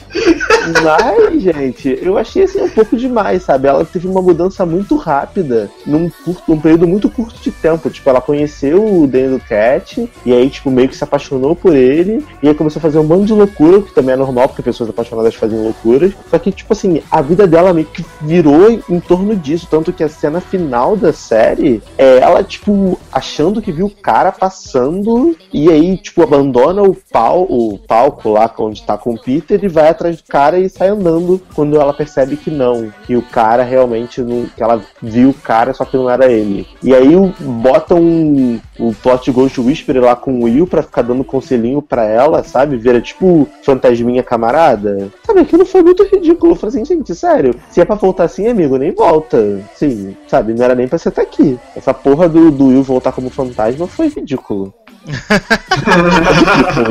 mas, gente, eu achei assim um pouco demais, sabe? Ela teve uma mudança muito rápida num, curto, num período muito curto de tempo. Tipo, ela conheceu o Daniel Cat e aí, tipo, meio que se apaixonou por ele e aí começou a fazer um bando de loucura, que também é normal, porque pessoas apaixonadas fazem loucuras. Só que, tipo assim, a vida dela meio que virou em torno disso. Tanto que a cena final da série é ela, tipo, achando que viu o cara passando e aí, tipo, abandona o, pau, o palco lá onde tá com o Peter e vai atrás do cara e sai andando quando ela percebe que não, que o cara realmente não. que ela viu o cara, só que não era ele. E aí botam um, o plot Ghost Whisperer lá com o Will pra ficar dando conselhinho pra ela, sabe? Vira tipo fantasminha camarada. Sabe, aquilo foi muito ridículo. Eu falei assim, gente, sério, se é pra voltar assim, amigo, nem volta. Sim, sabe? Não era nem pra você estar aqui. Essa porra do, do Will voltar como fantasma foi ridículo.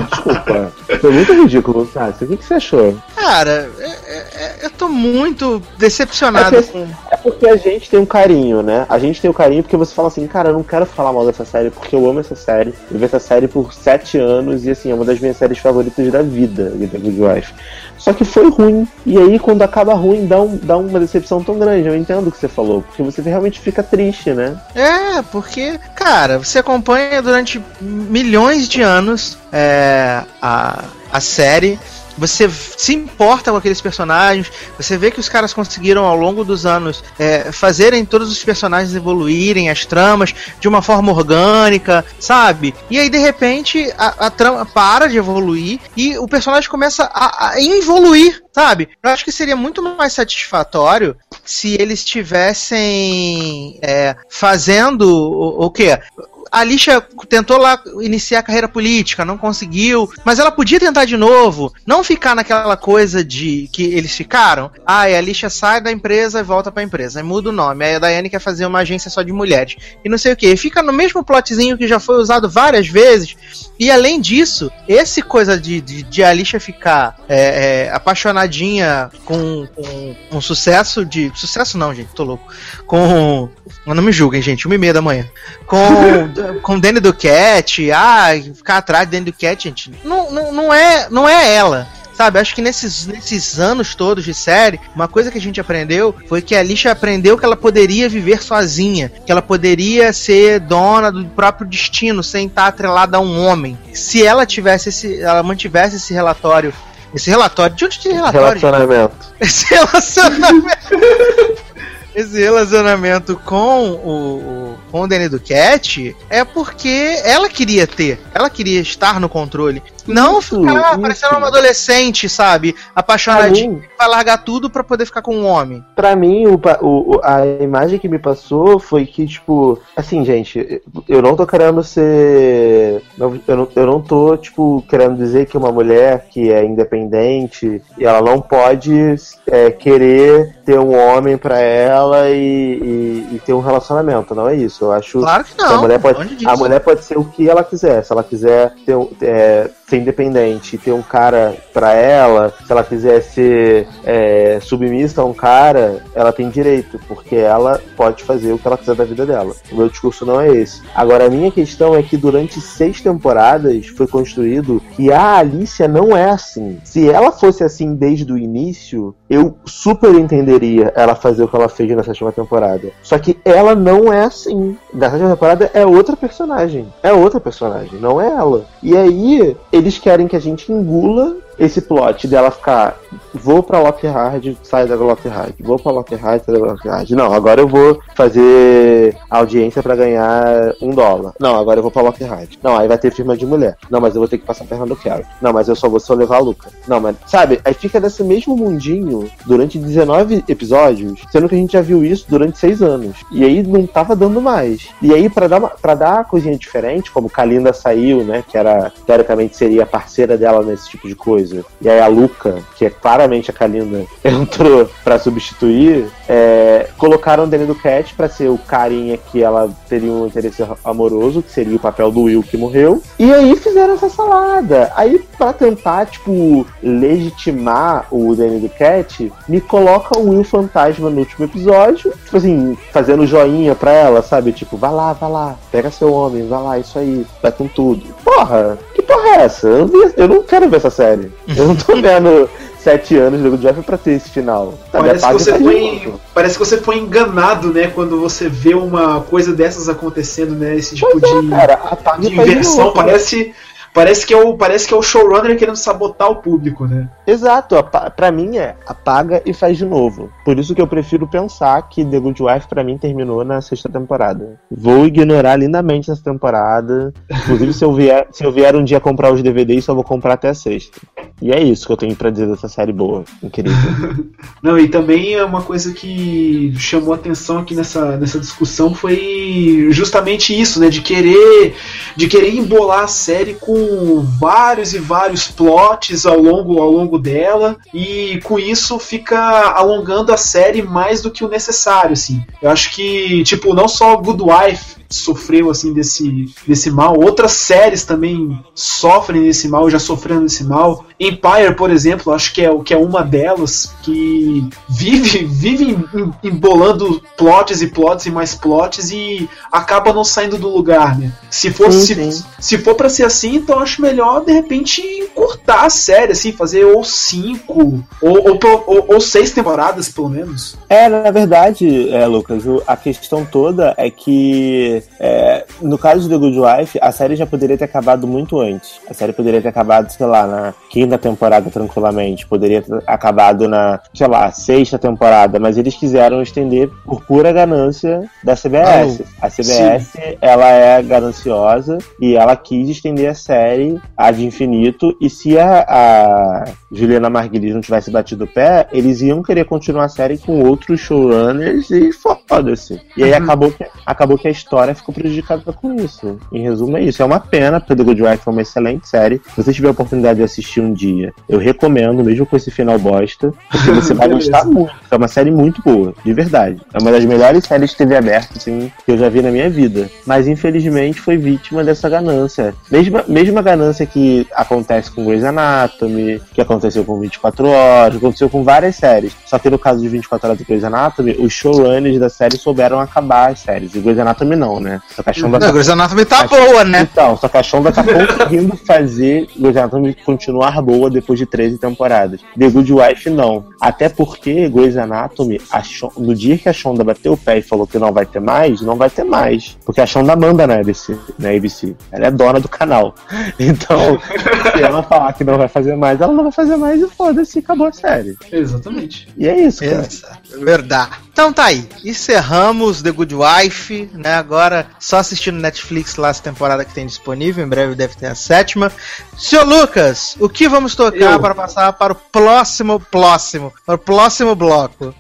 Desculpa, Foi muito ridículo, Tassi. O que, que você achou? Cara, é, é, é, eu tô muito decepcionado é porque, é porque a gente tem um carinho, né? A gente tem um carinho porque você fala assim, cara, eu não quero falar mal dessa série porque eu amo essa série. Eu vi essa série por sete anos e assim, é uma das minhas séries favoritas da vida, The Good Wife. Só que foi ruim. E aí, quando acaba ruim, dá, um, dá uma decepção tão grande. Eu entendo o que você falou. Porque você realmente fica triste, né? É, porque, cara, você acompanha durante milhões de anos é, a, a série você se importa com aqueles personagens, você vê que os caras conseguiram ao longo dos anos é, fazerem todos os personagens evoluírem, as tramas, de uma forma orgânica, sabe? E aí de repente a, a trama para de evoluir e o personagem começa a, a evoluir, sabe? Eu acho que seria muito mais satisfatório se eles tivessem é, fazendo o, o quê? A Alicia tentou lá iniciar a carreira política, não conseguiu, mas ela podia tentar de novo, não ficar naquela coisa de que eles ficaram. Ah, a Alicia sai da empresa e volta pra empresa, aí muda o nome. Aí a Daiane quer fazer uma agência só de mulheres e não sei o que. Fica no mesmo plotzinho que já foi usado várias vezes. E além disso, esse coisa de, de, de Alicia ficar é, é, apaixonadinha com, com um sucesso de. Sucesso não, gente, tô louco. Com. Não me julguem, gente, uma e meia da manhã. Com com Danny Duquette, ah, ficar atrás de Danny Duquette, gente, não, não, não, é, não é ela. Sabe, acho que nesses, nesses anos todos de série, uma coisa que a gente aprendeu foi que a Alicia aprendeu que ela poderia viver sozinha, que ela poderia ser dona do próprio destino sem estar atrelada a um homem. Se ela tivesse esse, ela mantivesse esse relatório esse relatório. De onde tinha relatório? Relacionamento. Esse relacionamento. Esse relacionamento com o, com o Danny Duquette é porque ela queria ter, ela queria estar no controle. Não isso, ficar isso. parecendo uma adolescente, sabe? Apaixonadinha, vai largar tudo para poder ficar com um homem. Pra mim, o, o, a imagem que me passou foi que, tipo, assim, gente, eu não tô querendo ser. Eu não, eu não tô, tipo, querendo dizer que uma mulher que é independente e ela não pode é, querer ter um homem para ela e, e, e, ter um relacionamento. Não é isso. Eu acho claro que não. Que a, mulher pode, a mulher pode ser o que ela quiser. Se ela quiser ter, é, ser independente e ter um cara para ela, se ela quiser ser é, submissa a um cara, ela tem direito, porque ela pode fazer o que ela quiser da vida dela. O meu discurso não é esse. Agora, a minha questão é que durante seis temporadas foi construído que a Alicia não é assim. Se ela fosse assim desde o início, eu super entenderia ela fazer o que ela fez na sétima temporada. Só que ela não é assim. Na sétima temporada é outra personagem. É outra personagem, não é ela. E aí, eles querem que a gente engula esse plot dela ficar, vou pra Lockhart, sai da Lockhart, vou pra Lockhart, sai da Lockhart. Não, agora eu vou fazer audiência para ganhar um dólar. Não, agora eu vou pra Lockhart. Não, aí vai ter firma de mulher. Não, mas eu vou ter que passar a perna do Carol. Não, mas eu só vou só levar a Luca. Não, mas, sabe, aí fica nesse mesmo mundinho durante 19 episódios, sendo que a gente já viu isso durante 6 anos. E aí não tava dando mais. E aí, para dar, uma, pra dar coisinha diferente, como Kalinda saiu, né, que era, teoricamente seria a parceira dela nesse tipo de coisa, E aí a Luca, que é claramente a Kalinda, entrou para substituir, é, colocaram o Danny Duquette para ser o carinha que ela teria um interesse amoroso, que seria o papel do Will que morreu. E aí fizeram essa salada. Aí, para tentar, tipo, legitimar o Danny Duquette, me coloca o Will fantasma no último episódio, tipo assim, fazendo joinha pra ela, sabe? Tipo, vai lá, vai lá, pega seu homem, vai lá, isso aí, vai com tudo. Porra, que porra é essa? Eu não quero ver essa série. Eu não tô vendo sete anos do Jeff pra ter esse final. Parece que, você foi, parece que você foi enganado, né? Quando você vê uma coisa dessas acontecendo, né? Esse tipo pois de, é, cara, de inversão. Novo, parece. Parece que, é o, parece que é o showrunner querendo sabotar o público, né? Exato, para mim é apaga e faz de novo. Por isso que eu prefiro pensar que The Good Wife para mim terminou na sexta temporada. Vou ignorar lindamente essa temporada. Inclusive, se eu vier, se eu vier um dia comprar os DVDs, só vou comprar até a sexta. E é isso que eu tenho para dizer dessa série boa, incrível. Não, e também é uma coisa que chamou atenção aqui nessa, nessa discussão foi justamente isso, né, de querer de querer embolar a série com vários e vários plots ao longo, ao longo dela, e com isso fica alongando a série mais do que o necessário, assim. Eu acho que, tipo, não só Good Wife sofreu assim desse, desse mal. Outras séries também sofrem desse mal, já sofreram desse mal. Empire, por exemplo, acho que é, que é uma delas que vive, vive embolando plots e plots e mais plots e acaba não saindo do lugar, né? Se for, sim, se, sim. se for para ser assim, então acho melhor de repente cortar a série, assim, fazer ou cinco ou, ou, ou, ou seis temporadas, pelo menos. É, na verdade, é, Lucas, a questão toda é que Porque é, no caso de The Good Wife, a série já poderia ter acabado muito antes. A série poderia ter acabado, sei lá, na quinta temporada tranquilamente. Poderia ter acabado na, sei lá, sexta temporada. Mas eles quiseram estender por pura ganância da CBS. a CBS, ela é gananciosa e ela quis estender a série ad infinito. E se a, a Juliana Margulies não tivesse batido o pé, eles iam querer continuar a série com outros showrunners e foda-se. E aí acabou, que, acabou que a história ficou prejudicada com isso. Em resumo, é isso. É uma pena, porque The Good Wife é uma excelente série. Se você tiver a oportunidade de assistir um dia, eu recomendo, mesmo com esse final bosta, porque você vai gostar muito. É uma série muito boa, de verdade. É uma das melhores séries de TV aberta, assim, que eu já vi na minha vida. Mas infelizmente foi vítima dessa ganância. Mesma, mesma ganância que acontece com Grey's Anatomy, que aconteceu com 24 horas, que aconteceu com várias séries. Só que no caso de 24 horas do Grey's Anatomy, os showrunners da série souberam acabar as séries. E Grey's Anatomy não, né? Só que a Shonda Não, Grey's Anatomy tá Acho- boa, né? então, só que a Shonda tá conseguindo fazer Grey's Anatomy continuar boa depois de 13 temporadas. The Good Wife não. Até porque Grey's Anatomy, a Shon- no dia que a Shonda bateu o pé e falou que não vai ter mais, não vai ter mais. Porque a Shonda manda na ABC, na ABC. Ela é dona do canal. Então, se ela falar que não vai fazer mais, ela não vai fazer mais e foda-se, acabou a série. Exatamente. E é isso, cara. Exato, verdade. Então tá aí. Encerramos The Good Wife, né? Agora só assistindo Netflix lá essa temporada que tem disponível. Em breve deve ter a sétima. Senhor Lucas, o que vamos tocar Eu. para passar para o próximo, próximo, para o próximo bloco?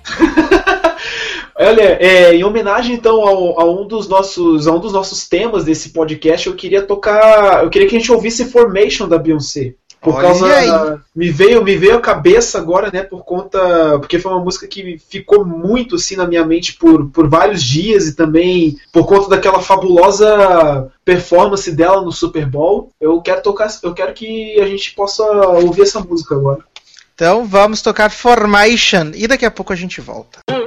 Olha, é, em homenagem então ao, a um dos nossos a um dos nossos temas desse podcast, eu queria tocar, eu queria que a gente ouvisse Formation da Beyoncé. Por Olha causa aí. me veio me veio à cabeça agora, né, por conta porque foi uma música que ficou muito assim na minha mente por, por vários dias e também por conta daquela fabulosa performance dela no Super Bowl. Eu quero tocar, eu quero que a gente possa ouvir essa música agora. Então vamos tocar Formation e daqui a pouco a gente volta. Y'all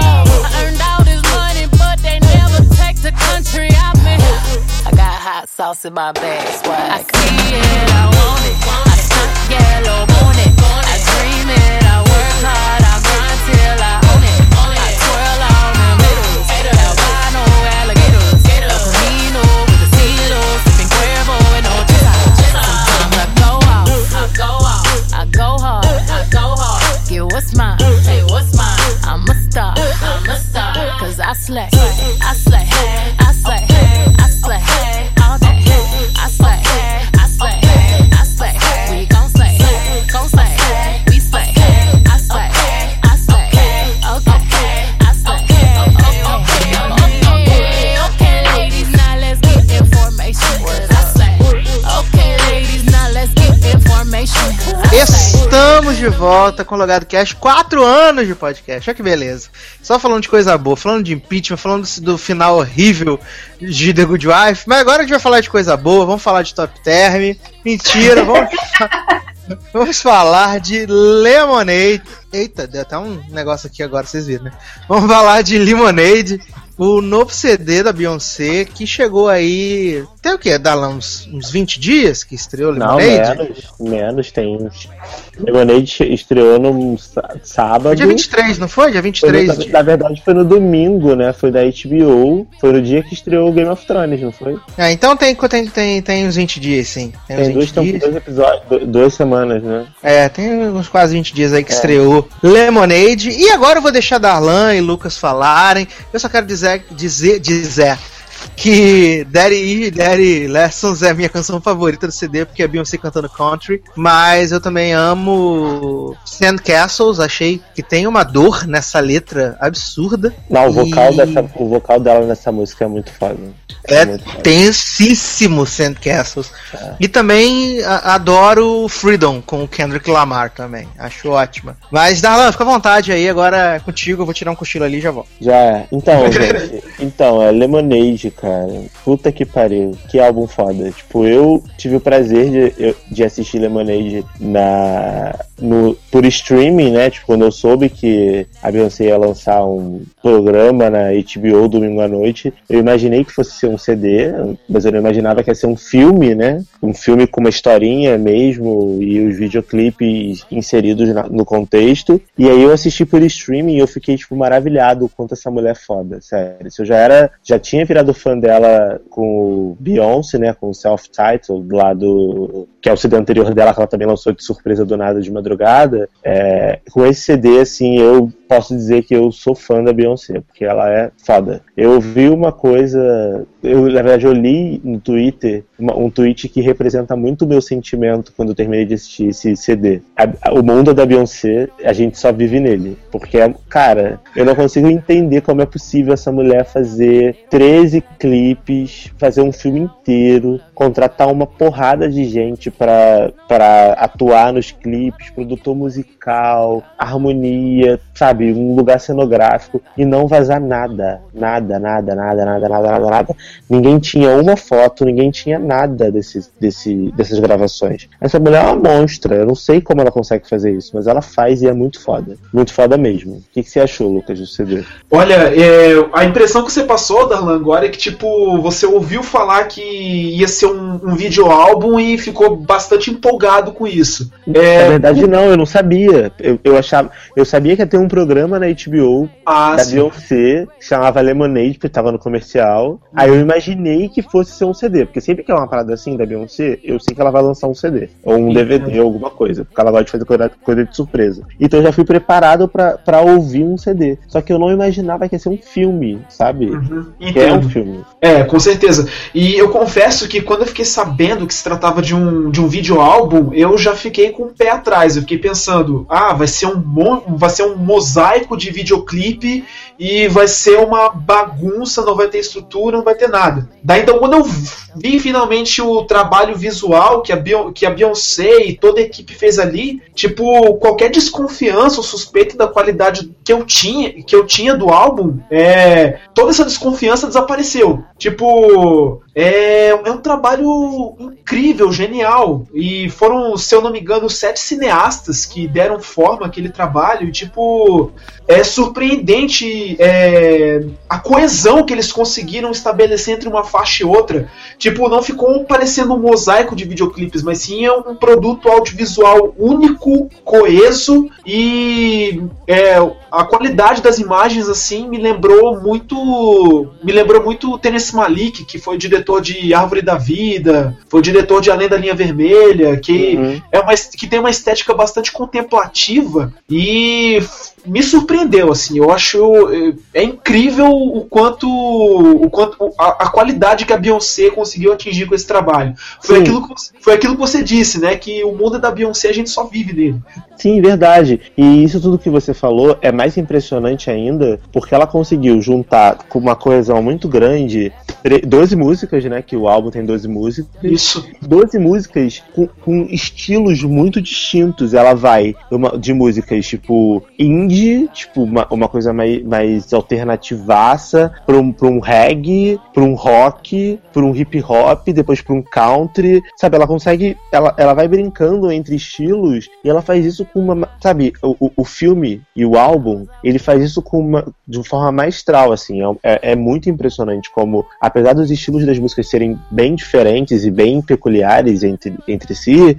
I earned all this money, but they never take the country out me. I got hot sauce in my bag, swag. I see it, I want it. I stunt yellow, want it. I dream it, I work hard, I grind till I own it. I twirl on them hitters, albino alligators. El Camino with the CeeLo, sipping Cuervo and Ochesa. Sometimes I go out, I go out, I go hard, I go hard. Get what's mine, hey, what's mine? Star, I'm a star. Cause I slay, I slay, Estamos de volta com o Logado Cast, quatro anos de podcast, olha que beleza. Só falando de coisa boa, falando de impeachment, falando do final horrível de The Good Wife, mas agora a gente vai falar de coisa boa, vamos falar de Top Term. Mentira, vamos, vamos falar de Lemonade. Eita, deu até um negócio aqui agora, vocês viram, né? Vamos falar de Lemonade, o novo CD da Beyoncé, que chegou aí. Tem o quê? Dá lá uns, uns 20 dias que estreou Não, Lemonade? menos, menos, tem uns. Lemonade estreou no sá- sábado. Foi dia 23, não foi? Dia Foi 23 no- de... na verdade foi no domingo, né? Foi da HBO. Foi no dia que estreou o Game of Thrones, não foi? Ah, então tem, tem, tem, tem uns 20 dias, sim. Tem, Tem 20 dois, dias. dois episódios, duas semanas, né? É, tem uns quase 20 dias aí que É. estreou Lemonade. E agora eu vou deixar Darlan e Lucas falarem. Eu só quero dizer, dizer, dizer, que Daddy E, Daddy Lessons é a minha canção favorita do CD, porque é Beyoncé cantando country. Mas eu também amo Sand Castles, achei que tem uma dor nessa letra absurda. Não, o vocal, E- dessa, o vocal dela nessa música é muito foda. É muito foda. tensíssimo Sand Castles. E também a- adoro Freedom com o Kendrick Lamar também. Acho ótima. Mas, Darlan, fica à vontade aí. Agora é contigo. Eu vou tirar um cochilo ali e já volto. Já é. Então, gente. Então, é Lemonade, cara. Puta que pariu. Que álbum foda. Tipo, eu tive o prazer de, de assistir Lemonade na, no, por streaming, né? Tipo, quando eu soube que a Beyoncé ia lançar um programa na HBO domingo à noite, eu imaginei que fosse ser um CD, mas eu não imaginava que ia ser um filme, né? Um filme com uma historinha mesmo e os videoclipes inseridos na- no contexto. E aí eu assisti por streaming e eu fiquei, tipo, maravilhado o quanto essa mulher é foda, sério. Se eu já era, já tinha virado fã dela com o Beyoncé, né? Com o Self-Titled lá do. que é o CD anterior dela, que ela também lançou de surpresa do nada de madrugada. É, com esse CD, assim, eu posso dizer que eu sou fã da Beyoncé, porque ela é foda. Eu vi uma coisa. Eu, na verdade, eu li no Twitter uma- um tweet que representa muito o meu sentimento quando eu terminei de assistir esse CD. A- a- o mundo da Beyoncé, a gente só vive nele. Porque, cara, eu não consigo entender como é possível essa mulher fazer 13 clipes, fazer um filme inteiro, contratar uma porrada de gente pra atuar nos clipes, produtor musical, harmonia, sabe, um lugar cenográfico e não vazar nada, nada, nada, nada, nada, nada, nada, nada. Ninguém tinha uma foto, ninguém tinha nada desse, desse, dessas gravações. Essa mulher é uma monstra, eu não sei como ela consegue fazer isso, mas ela faz e é muito foda, muito foda mesmo. O que, que você achou, Lucas, do CD? Olha, é, a impressão que você passou, Darlan, agora é que, tipo, você ouviu falar que ia ser um, um videoálbum e ficou bastante empolgado com isso. Na É, verdade, não, eu não sabia. Eu, eu achava, eu sabia que ia ter um programa na HBO ah, da sim. Beyoncé, que chamava Lemonade, porque tava no comercial. Aí eu imaginei que fosse ser um CD, porque sempre que é uma parada assim da Beyoncé, eu sei que ela vai lançar um CD, ou um DVD, ou alguma coisa, porque ela gosta de fazer coisa, de surpresa. Então eu já fui preparado pra, pra ouvir um CD. Só que eu não imaginava que ia ser um filme, sabe? Uhum, é um filme. É, com certeza. E eu confesso que quando eu fiquei sabendo que se tratava de um, de um videoálbum, eu já fiquei com o pé atrás. Eu fiquei pensando, ah, vai ser um, vai ser um mosaico de videoclipe e vai ser uma bagunça, não vai ter estrutura, não vai ter nada. Daí então quando eu vi finalmente o trabalho visual que a, Beyon- que a Beyoncé e toda a equipe fez ali, tipo, qualquer desconfiança ou suspeita da qualidade que eu tinha, que eu tinha do álbum, é, toda essa desconfiança desapareceu. Tipo, é, é um trabalho incrível, genial. E foram, se eu não me engano, sete cineastas que deram forma àquele trabalho. E, tipo, é surpreendente é, a coesão que eles conseguiram estabelecer entre uma faixa e outra. Tipo, não ficou parecendo um mosaico de videoclipes, mas sim é um produto audiovisual único, coeso e é, a qualidade das imagens assim me lembrou muito me lembrou muito o Tennessee Malik, que foi o diretor de Árvore da Vida, foi o diretor de Além da Linha Vermelha, que Uhum. é uma, que tem uma estética bastante contemplativa e me surpreendeu assim eu acho é, é incrível o quanto o quanto a, a qualidade que a Beyoncé conseguiu atingir com esse trabalho foi Sim. aquilo que, você- foi aquilo que você disse né que o mundo é da Beyoncé a gente só vive nele Sim, verdade. E isso tudo que você falou é mais impressionante ainda, porque ela conseguiu juntar com uma coesão muito grande tre- 12 músicas, né? Que o álbum tem 12 músicas. isso 12 músicas com, com estilos muito distintos. Ela vai de músicas tipo indie, tipo uma, uma coisa mais, mais alternativaça, pra um, pra um reggae, pra um rock, pra um hip hop, depois pra um country. Sabe, ela consegue. Ela, ela vai brincando entre estilos e ela faz isso com uma. Sabe, o, o- o filme e o álbum, ele faz isso com uma, de uma forma maestral, assim. É, é- é muito impressionante como, apesar dos estilos das músicas serem bem diferentes e bem peculiares entre, entre si,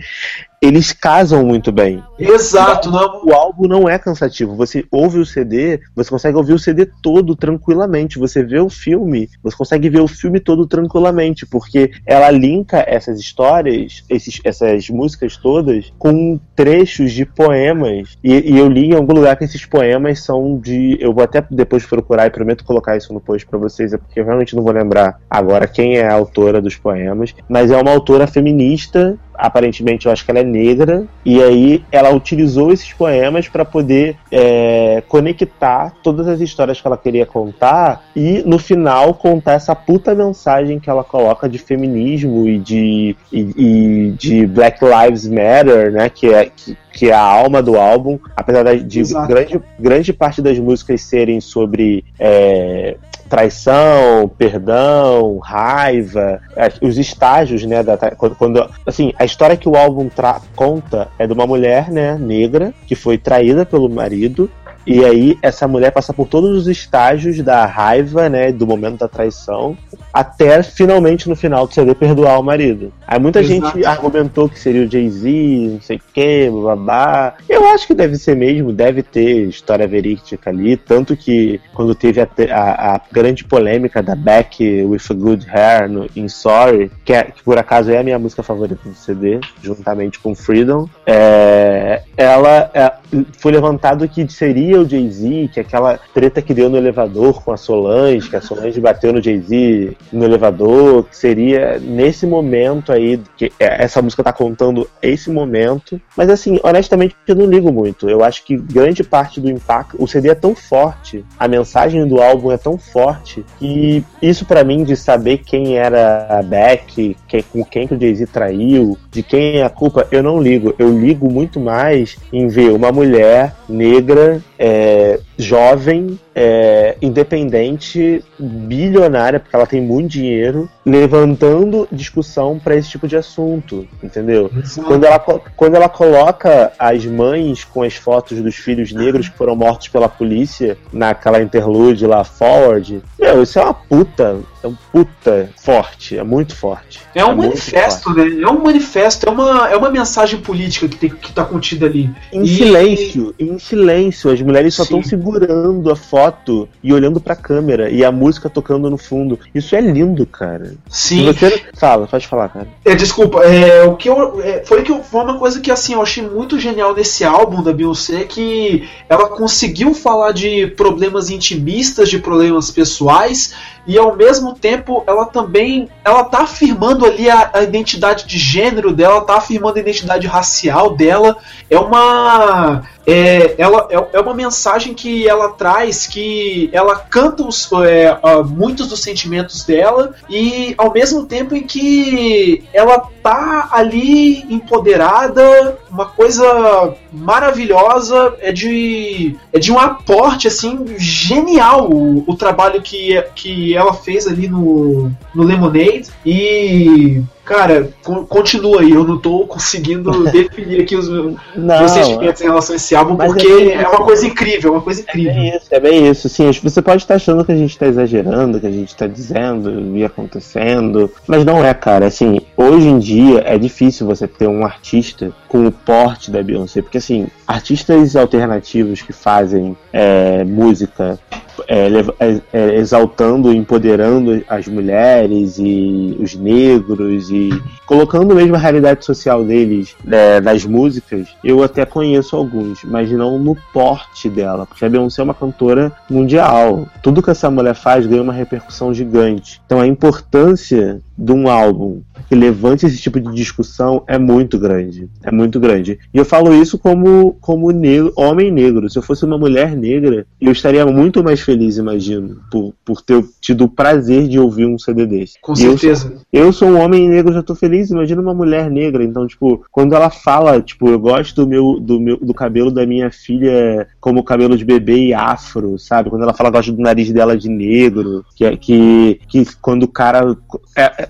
eles casam muito bem. Exato, não. O álbum não é cansativo. Você ouve o CD, você consegue ouvir o CD todo tranquilamente. Você vê o filme, você consegue ver o filme todo tranquilamente, porque ela linka essas histórias, esses, essas músicas todas, com trechos de poemas. E, e, eu li em algum lugar que esses poemas são de. Eu vou até depois procurar e prometo colocar isso no post para vocês, é porque eu realmente não vou lembrar agora quem é a autora dos poemas, mas é uma autora feminista aparentemente eu acho que ela é negra, e aí ela utilizou esses poemas para poder é, conectar todas as histórias que ela queria contar e no final contar essa puta mensagem que ela coloca de feminismo e de, e, e de Black Lives Matter, né? Que é, que, que é a alma do álbum, apesar de grande, grande parte das músicas serem sobre é, traição, perdão, raiva, os estágios, né, da, quando, quando, assim, a história que o álbum conta é de uma mulher, né, negra que foi traída pelo marido e aí essa mulher passa por todos os estágios da raiva, né, do momento da traição, até finalmente no final do CD perdoar o marido. Aí muita Exato. gente argumentou que seria o Jay-Z, não sei o que, babá. Eu acho que deve ser mesmo, deve ter história verídica ali, tanto que quando teve a, a, a grande polêmica da Beck with a Good Hair no, em Sorry, que, é, que, por acaso é a minha música favorita do CD, juntamente com Freedom, é, ela é, foi levantado que seria o Jay-Z, que é aquela treta que deu no elevador com a Solange, que a Solange bateu no Jay-Z no elevador, que seria nesse momento aí, que essa música tá contando esse momento. Mas assim, honestamente, eu não ligo muito. Eu acho que grande parte do impacto, o CD é tão forte, a mensagem do álbum é tão forte, que isso para mim de saber quem era a Beck, com quem que o Jay-Z traiu, de quem é a culpa, eu não ligo. Eu ligo muito mais em ver uma mulher negra é, jovem, é, independente, bilionária, porque ela tem muito dinheiro, levantando discussão para esse tipo de assunto, entendeu? Quando ela, quando ela coloca as mães com as fotos dos filhos negros que foram mortos pela polícia naquela interlude lá, forward, meu, isso é uma puta, é um puta forte, é muito forte. É um é manifesto, né? É um manifesto, é uma, é uma mensagem política que, tem, que tá contida ali. Em e... silêncio, em silêncio, as mulheres só estão segurando a foto e olhando pra câmera e a música tocando no fundo. Isso é lindo, cara. Sim. Você... Fala, pode falar, cara. É, desculpa, é, o que eu, é, foi, que eu, foi uma coisa que assim, eu achei muito genial nesse álbum da Beyoncé, que ela conseguiu falar de problemas intimistas, de problemas pessoais, e ao mesmo tempo ela também ela tá afirmando ali a, a, identidade de gênero dela, tá afirmando a identidade racial dela. É uma é, ela, é, é uma mensagem que ela traz que ela canta os, é, muitos dos sentimentos dela e ao mesmo tempo em que ela tá ali empoderada, uma coisa maravilhosa, é de, é de um aporte assim genial o, o trabalho que, que ela fez ali no, no Lemonade e Cara, continua aí, eu não tô conseguindo definir aqui os meus, sentimentos em relação a esse álbum, porque é, é, uma coisa incrível, é uma coisa incrível. É bem isso, é bem isso. Sim, você pode estar achando que a gente está exagerando, que a gente está dizendo e acontecendo, mas não é, cara. Assim, hoje em dia é difícil você ter um artista com o porte da Beyoncé, porque assim, artistas alternativos que fazem é, música é, é, é, exaltando, empoderando as mulheres e os negros e colocando mesmo a realidade social deles é, nas músicas, eu até conheço alguns, mas não no porte dela, porque a Beyoncé é uma cantora mundial. Tudo que essa mulher faz ganha uma repercussão gigante. Então a importância de um álbum que levante esse tipo de discussão é muito grande. É muito grande. E eu falo isso como, como negro, homem negro. Se eu fosse uma mulher negra, eu estaria muito mais feliz, imagino, por, por ter tido o prazer de ouvir um CD desse. Com certeza. Eu, eu sou um homem negro, já tô feliz. Imagina uma mulher negra. Então, tipo, quando ela fala, tipo, eu gosto do meu, do meu do cabelo da minha filha como cabelo de bebê e afro, sabe? Quando ela fala, gosto do nariz dela de negro, que, que, que quando o cara. É,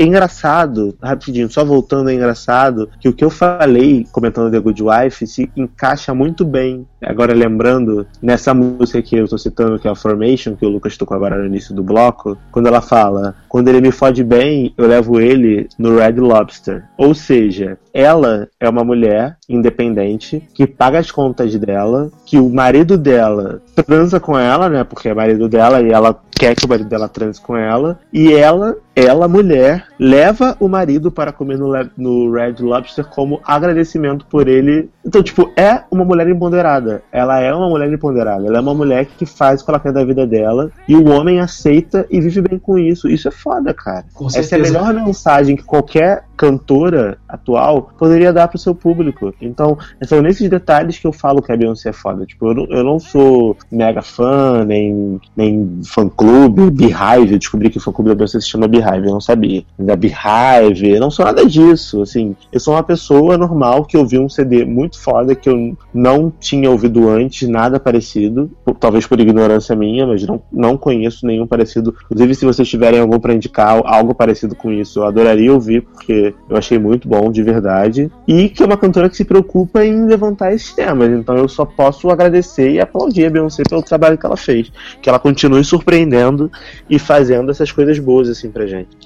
é, engraçado, rapidinho, só voltando, é engraçado que o que eu falei comentando The Good Wife se encaixa muito bem. Agora lembrando, nessa música que eu tô citando, que é a Formation, que o Lucas tocou agora no início do bloco, quando ela fala, quando ele me fode bem, eu levo ele no Red Lobster. Ou seja, ela é uma mulher independente que paga as contas dela, que o marido dela transa com ela, né? Porque é marido dela e ela quer que o marido dela transe com ela, e ela, ela, mulher, leva o marido para comer no, no Red Lobster como agradecimento por ele. Então, tipo, é uma mulher empoderada. Ela é uma mulher empoderada. Ela é uma mulher que faz o que ela quer da vida dela, e o homem aceita e vive bem com isso. Isso é foda, cara. Com Essa é a melhor mensagem que qualquer cantora atual poderia dar pro seu público. Então, são nesses detalhes que eu falo que a Beyoncé é foda. Tipo, eu não, eu não sou mega fã, nem, nem fã clube, Beehive. Eu descobri que o fã clube da Beyoncé se chama Beehive, eu não sabia. Da Beehive, não sou nada disso. Assim, eu sou uma pessoa normal que ouviu um CD muito foda que eu não tinha ouvido antes, nada parecido. Talvez por ignorância minha, mas não, não conheço nenhum parecido. Inclusive, se vocês tiverem algum pra indicar algo parecido com isso, eu adoraria ouvir, porque eu achei muito bom, de verdade. E que é uma cantora que se preocupa em levantar esses temas. Então eu só posso agradecer e aplaudir a Beyoncé pelo trabalho que ela fez. Que ela continue surpreendendo e fazendo essas coisas boas assim pra gente.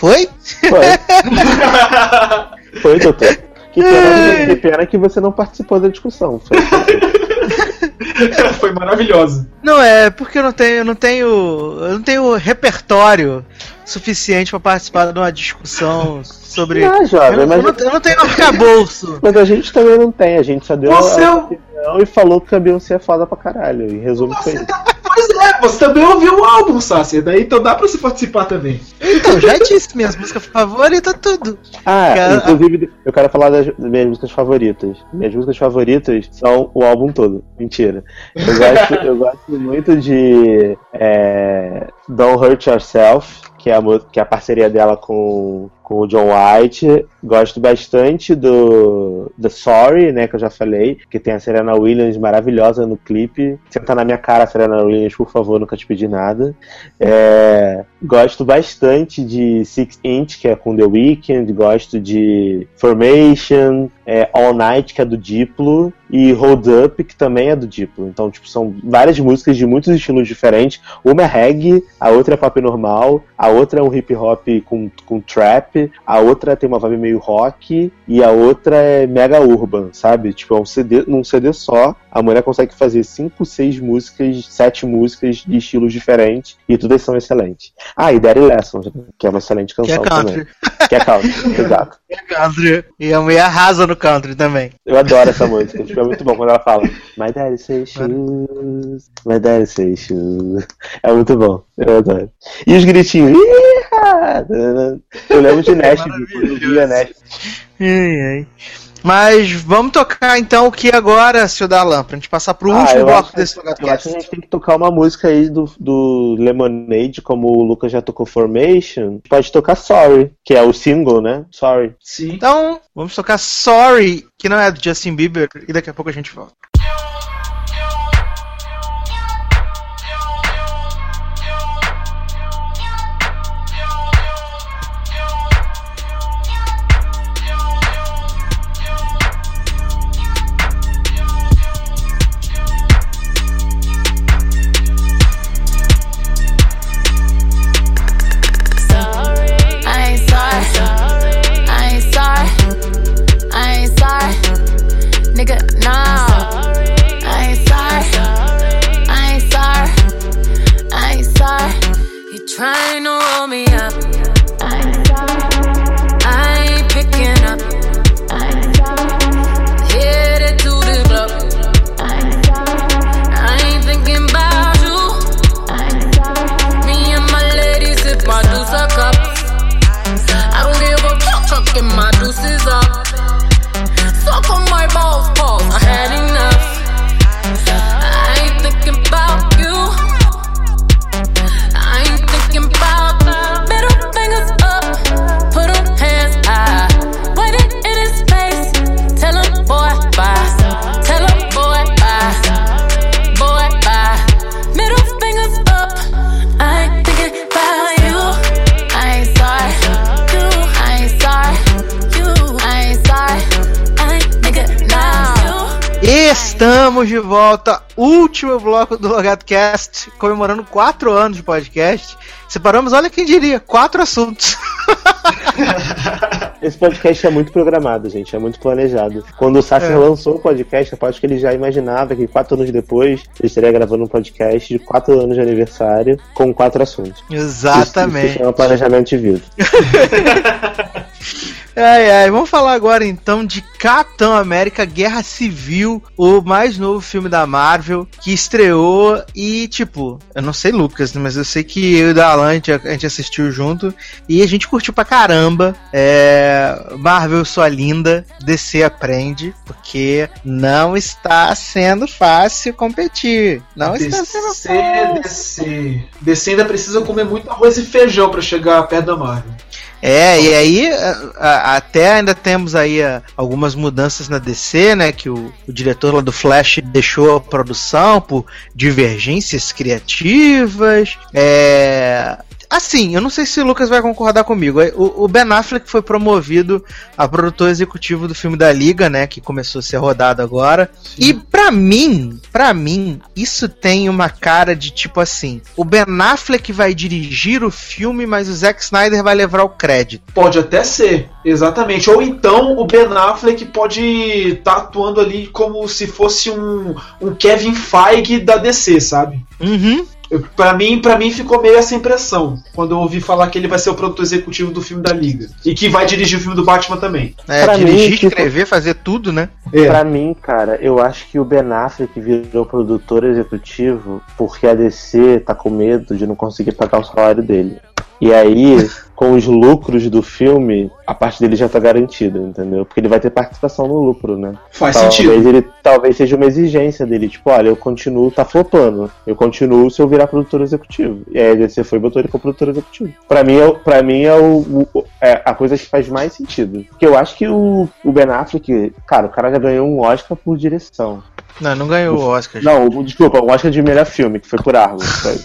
Foi? Foi. Foi, doutor. Que pena, que pena que você não participou da discussão. Foi. Foi maravilhosa. Não é, porque eu não tenho, eu não tenho, eu não tenho repertório suficiente pra participar de uma discussão sobre. Ah, eu, jovem, não- mas, eu não, eu não tenho arcabouço. mas a gente também não tem. A gente só deu Você é a o- opinião e falou que a Beyoncé é foda pra caralho. Em resumo, foi isso. Pois é, você também ouviu o álbum, Sácia, daí então dá pra você participar também. Então, já disse, minhas músicas favoritas, tudo. Ah, Cara, inclusive, eu quero falar das minhas músicas favoritas. Minhas músicas favoritas são o álbum todo. Mentira. Eu gosto, eu gosto muito de é, Don't Hurt Yourself, que é, a, que é a parceria dela com, com o John White. Gosto bastante do The Sorry, né, que eu já falei, que tem a Serena Williams maravilhosa no clipe. Senta na minha cara, Serena Williams, por favor, nunca te pedi nada. É, gosto bastante de Six Inch, que é com The Weeknd. Gosto de Formation, é, All Night, que é do Diplo, e Hold Up, que também é do Diplo. Então, tipo, são várias músicas de muitos estilos diferentes. Uma é reggae, a outra é pop normal, a outra é um hip hop com, com trap, a outra tem uma vibe meio rock, e a outra é mega urban, sabe? Tipo, é um CD, num CD só, a mulher consegue fazer cinco, seis músicas, sete músicas de estilos diferentes, e todas são excelentes. Ah, e Daddy Lessons, que é uma excelente Que é canção country. também. Que é country, exato. Que é country. E a mulher arrasa no country também. Eu adoro essa música, tipo, é muito bom quando ela fala My daddy say shoes, my daddy say shoes. É muito bom, eu adoro. E os gritinhos, "Iha!" eu lembro de Nashville, quando eu via Nashville. Ai, ai. Mas vamos tocar então o que agora, seu Dalan, pra gente passar pro Ah, último bloco acho- desse Eu acho que a podcast. gente tem que tocar uma música aí do, do Lemonade, como o Lucas já tocou Formation. Pode tocar Sorry, que é o single, né? Sorry. Sim. Então, vamos tocar Sorry, que não é do Justin Bieber, e daqui a pouco a gente volta. De volta, último bloco do Logado Cast, comemorando quatro anos de podcast. Separamos, olha quem diria, quatro assuntos. Esse podcast é muito programado, gente, é muito planejado. Quando o Sasser É. lançou o podcast, eu acho que ele já imaginava que quatro anos depois ele estaria gravando um podcast de quatro anos de aniversário com quatro assuntos. Isso, Exatamente. isso chama planejamento de vida. Ai, ai, vamos falar agora então de Capitão América Guerra Civil, o mais novo filme da Marvel, que estreou e, tipo, eu não sei, Lucas, mas eu sei que eu e o Dalan, a gente assistiu junto e a gente curtiu pra caramba. É, Marvel, sua linda, DC aprende, porque não está sendo fácil competir. Não está sendo DC, fácil. DC. DC ainda precisa comer muito arroz e feijão pra chegar perto da Marvel. É, e aí a- a- até ainda temos aí a- algumas mudanças na DC, né? Que o, o diretor lá do Flash deixou a produção por divergências criativas. É. Assim, eu não sei se o Lucas vai concordar comigo. O, o Ben Affleck foi promovido a produtor executivo do filme da Liga, né? Que começou a ser rodado agora. E pra mim, pra mim, isso tem uma cara de tipo assim: o Ben Affleck vai dirigir o filme, mas o Zack Snyder vai levar o crédito. Pode até ser, exatamente. Ou então o Ben Affleck pode estar atuando ali como se fosse um, um Kevin Feige da DC, sabe? Uhum. Pra, mim, pra mim ficou meio essa impressão quando eu ouvi falar que ele vai ser o produtor executivo do filme da Liga. E que vai dirigir o filme do Batman também. É, Pra mim, dirigir, tipo- escrever, fazer tudo, né? É. Pra mim, cara, eu acho que o Ben Affleck virou produtor executivo porque a DC tá com medo de não conseguir pagar o salário dele. E aí, com os lucros do filme, a parte dele já tá garantida, entendeu? Porque ele vai ter participação no lucro, né? Faz talvez sentido. ele talvez seja uma exigência dele, tipo, olha, eu continuo, tá flopando. Eu continuo se eu virar produtor executivo. E aí a DC foi e botou ele como produtor executivo. Pra mim, é, pra mim é, o, o- é a coisa que faz mais sentido. Porque eu acho que o, o Ben Affleck, cara, o cara já ganhou um Oscar por direção. Não, não ganhou o Oscar. Não, o- desculpa, um Oscar de melhor filme, que foi por Argo.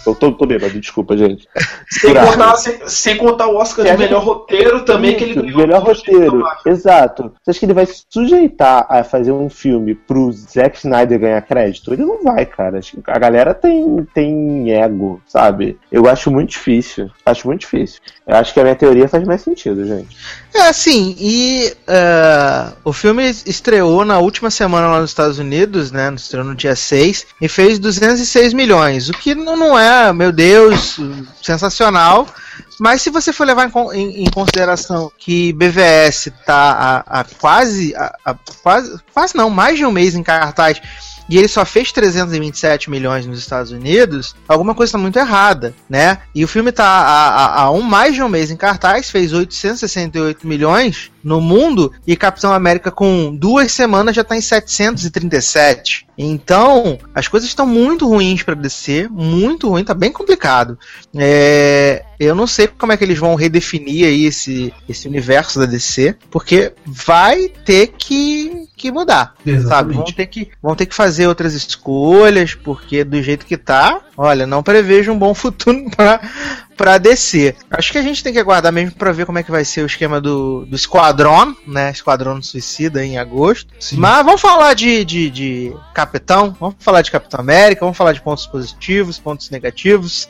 Eu tô, tô bêbado, desculpa, gente. Sem contar, sem, sem contar o Oscar de melhor roteiro também, que ele Isso, ganhou. melhor roteiro, exato. Você acha que ele vai se sujeitar a fazer um filme pro Zack Snyder ganhar crédito? Ele não vai, cara. A galera tem, tem ego, sabe? Eu acho muito difícil. Acho muito difícil. Eu acho que a minha teoria faz mais sentido, gente. É assim, e é, o filme estreou na última semana lá nos Estados Unidos, né? Estreou no dia 6 e fez 206 milhões, o que não é, meu Deus, sensacional. Mas se você for levar em, em- em consideração que BVS tá a, quase, a, a- quase, quase não, mais de um mês em cartaz e ele só fez 327 milhões nos Estados Unidos, alguma coisa está muito errada, né? E o filme tá há, há- há um mais de um mês em cartaz, fez 868 milhões no mundo, e Capitão América com duas semanas já tá em 737. Então, as coisas estão muito ruins para descer, muito ruim, tá bem complicado. É, eu não sei como é que eles vão redefinir aí esse, esse universo da DC, porque vai ter que, que mudar sabe? Vão Exatamente. ter, que, vão ter que fazer outras escolhas, porque do jeito que tá, olha, não prevejo um bom futuro pra, pra descer. Acho que a gente tem que aguardar mesmo pra ver como é que vai ser o esquema do, do Esquadrão, né? Esquadrão Suicida em agosto. Sim. Mas vamos falar de, de, de Capitão, vamos falar de Capitão América, vamos falar de pontos positivos, pontos negativos.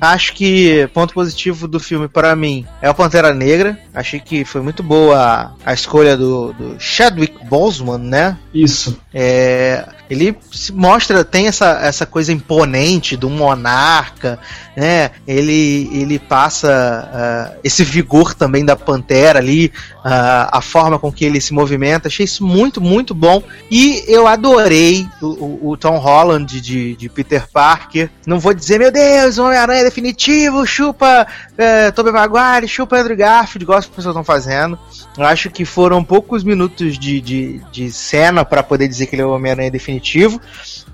Acho que ponto positivo do filme para mim é o Pantera Negra. Achei que foi muito boa a, escolha do, do Chadwick Boseman, né? Isso. É, ele se mostra, tem essa, essa coisa imponente do monarca, né? Ele, ele passa ah, esse vigor também da pantera ali, a forma com que ele se movimenta. Achei isso muito, muito bom. E eu adorei o, o- Tom Holland de, de Peter Parker. Não vou dizer, meu Deus, o Homem-Aranha definitivo, chupa é, Tobey Maguire, chupa Andrew Garfield, gosto que as pessoas estão fazendo. Eu acho que foram poucos minutos de, de, de cena para poder dizer que ele é o Homem-Aranha definitivo,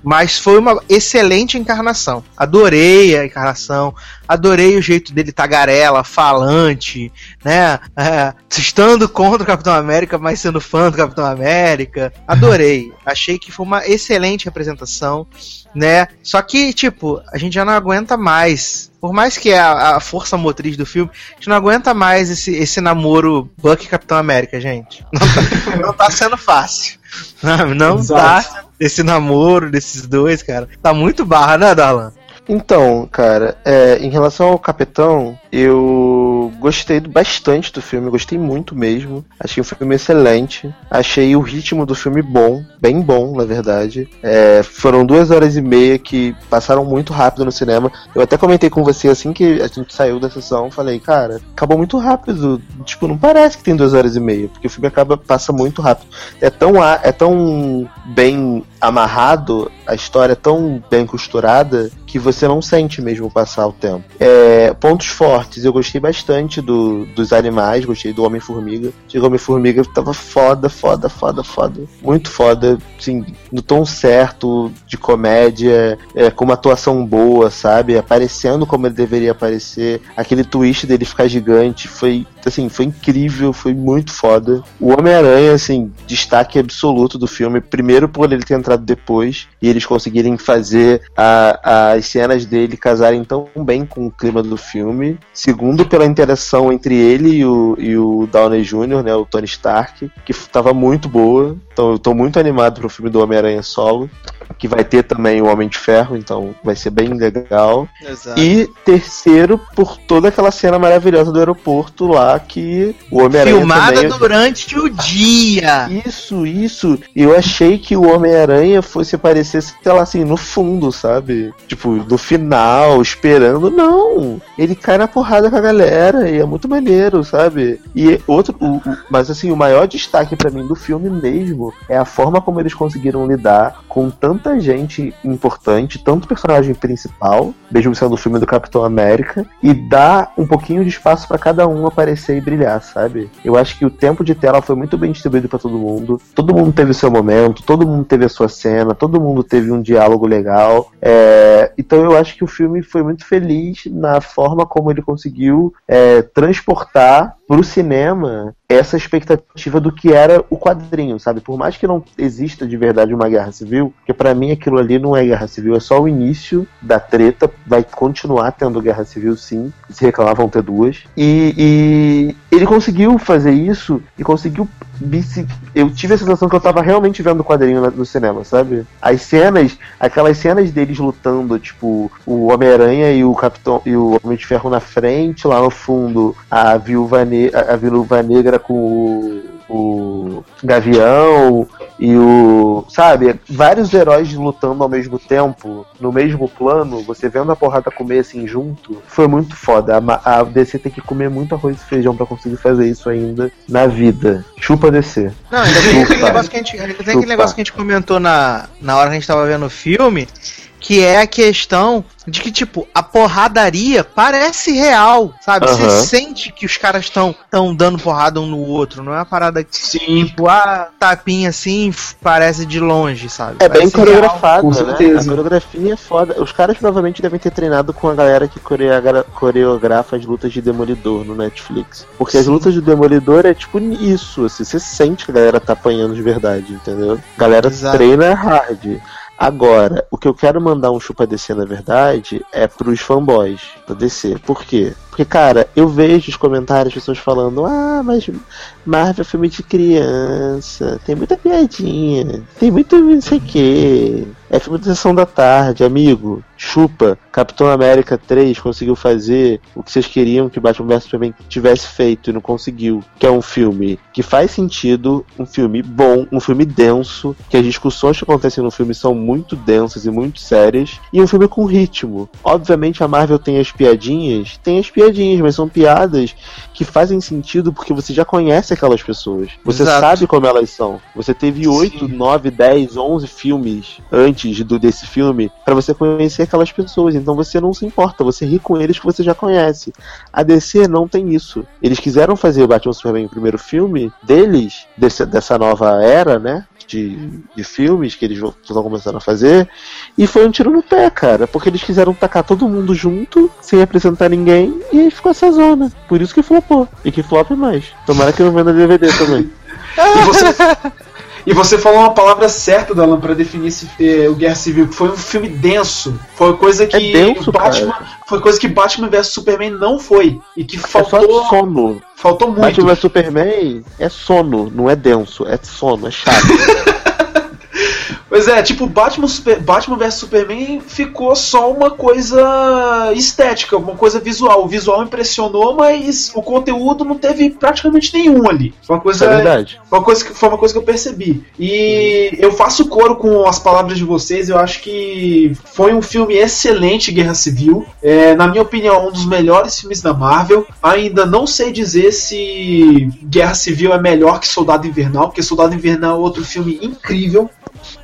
mas foi uma excelente encarnação. Adorei a encarnação, adorei o jeito dele tagarela, falante, né? É, estando contra o Capitão América, mas sendo fã do Capitão América. Adorei. Achei que foi uma excelente representação, né? Só que, tipo, a gente já não aguenta mais. Por mais que é a, a força motriz do filme, a gente não aguenta mais esse, esse namoro Buck e Capitão América, gente. Não tá, não tá sendo fácil. Não, não Exato. tá esse namoro desses dois, cara. Tá muito barra, né, Darlan? Então, cara, é, em relação ao Capitão, eu gostei bastante do filme, gostei muito mesmo. Achei o filme excelente. Achei o ritmo do filme bom, bem bom, na verdade. É, foram duas horas e meia que passaram muito rápido no cinema. Eu até comentei com você assim que a gente saiu da sessão, falei, cara, acabou muito rápido. Tipo, não parece que tem duas horas e meia, porque o filme acaba passa muito rápido. É tão, é tão bem amarrado, a história é tão bem costurada que você não sente mesmo passar o tempo. É, pontos fortes, eu gostei bastante do, dos animais, gostei do Homem-Formiga. O Homem-Formiga tava foda, foda, foda, foda. Muito foda, assim, no tom certo, de comédia, é, com uma atuação boa, sabe? Aparecendo como ele deveria aparecer. Aquele twist dele ficar gigante foi, assim, foi incrível, foi muito foda. O Homem-Aranha, assim, destaque absoluto do filme. Primeiro por ele ter entrado depois e eles conseguirem fazer a- as cenas dele casarem tão bem com o clima do filme. Segundo, pela interação entre ele e o, e o Downey Jr., né, o Tony Stark, que estava muito boa. Então eu tô muito animado pro filme do Homem-Aranha solo. Que vai ter também o Homem de Ferro, então vai ser bem legal. Exato. E terceiro, por toda aquela cena maravilhosa do aeroporto lá que o Homem-Aranha Filmada também... durante o dia. Isso, isso. Eu achei que o Homem-Aranha fosse aparecer, sei lá, assim, no fundo, sabe? Tipo, no final, esperando. Não! Ele cai na porrada com a galera e é muito maneiro, sabe? E outro. o- mas assim, o maior destaque pra mim do filme mesmo é a forma como eles conseguiram lidar com tanta gente importante, tanto personagem principal, mesmo sendo o filme do Capitão América, e dar um pouquinho de espaço pra cada um aparecer e brilhar, sabe? Eu acho que o tempo de tela foi muito bem distribuído pra todo mundo. Todo mundo teve seu momento, todo mundo teve a sua cena, todo mundo teve um diálogo legal. É, então eu acho que o filme foi muito feliz na forma como ele conseguiu é, transportar pro cinema essa expectativa do que era o quadrinho, sabe? Por mais que não exista de verdade uma guerra civil, porque pra mim aquilo ali não é guerra civil, é só o início da treta, vai continuar tendo guerra civil sim, se reclamar ter duas. E, e ele conseguiu fazer isso e conseguiu eu tive a sensação que eu tava realmente vendo o quadrinho no cinema, sabe? As cenas, aquelas cenas deles lutando, tipo, o Homem-Aranha e o Capitão e o Homem de Ferro na frente, lá no fundo, a Viúva, ne a Viúva Negra com o, o Gavião e o, sabe, vários heróis lutando ao mesmo tempo, no mesmo plano, você vendo a porrada comer assim junto, foi muito foda. A, a DC tem que comer muito arroz e feijão pra conseguir fazer isso ainda na vida. Chupa DC. Não, ainda tem aquele negócio que a gente, tem aquele negócio que a gente comentou na, na hora que a gente tava vendo o filme, que é a questão de que, tipo, a porradaria parece real, sabe? Você Aham. sente que os caras estão tão dando porrada um no outro, não é uma parada que, Sim, tipo, a tapinha assim, parece de longe, sabe? É bem Parece real. coreografado, com né? certeza. A coreografia é foda. Os caras provavelmente devem ter treinado com a galera que coreogra- coreografa as lutas de Demolidor no Netflix. Porque as Sim. lutas de Demolidor é tipo isso, assim, você sente que a galera tá apanhando de verdade, entendeu? A galera Exato. treina hard. Agora, o que eu quero mandar um chupa DC, na verdade, é pros fanboys da DC. Por quê? Porque, cara, eu vejo os comentários, as pessoas falando, ah, mas Marvel é filme de criança, tem muita piadinha, tem muito não sei o que. É filme de sessão da tarde, amigo. Chupa. Capitão América 3 conseguiu fazer o que vocês queriam que Batman vs Superman tivesse feito e não conseguiu. Que é um filme que faz sentido, um filme bom, um filme denso, que as discussões que acontecem no filme são muito densas e muito sérias, e um filme com ritmo. Obviamente a Marvel tem as piadinhas, tem as piadinhas, mas são piadas que fazem sentido porque você já conhece aquelas pessoas. Você Exato. sabe como elas são. Você teve 8, 9, 10, 11 filmes antes do desse filme pra você conhecer aquelas pessoas. Então você não se importa, você ri com eles que você já conhece. A DC não tem isso. Eles quiseram fazer o Batman Superman o primeiro filme deles, desse- dessa nova era, né? de, de filmes que eles estão começando a fazer. E foi um tiro no pé, cara, porque eles quiseram tacar todo mundo junto, sem apresentar ninguém, e aí ficou essa zona. Por isso que E que flop mais. Tomara que não venda DVD também. E você, e você falou uma palavra certa, Dalan, pra definir esse, eh, o Guerra Civil, que foi um filme denso. Foi coisa que É denso, Batman, cara. foi coisa que Batman vs Superman não foi e que É faltou, só sono. faltou muito. Batman vs Superman é sono, não é denso, é sono, é chato. Pois é, tipo, Batman, Super, Batman vs Superman ficou só uma coisa estética, uma coisa visual. O visual impressionou, mas o conteúdo não teve praticamente nenhum ali. Foi uma Isso é coisa, verdade. uma coisa que, foi uma coisa que eu percebi. E eu faço coro com as palavras de vocês. Eu acho que foi um filme excelente, Guerra Civil. É, na minha opinião, um dos melhores filmes da Marvel. Ainda não sei dizer se Guerra Civil é melhor que Soldado Invernal, porque Soldado Invernal é outro filme incrível.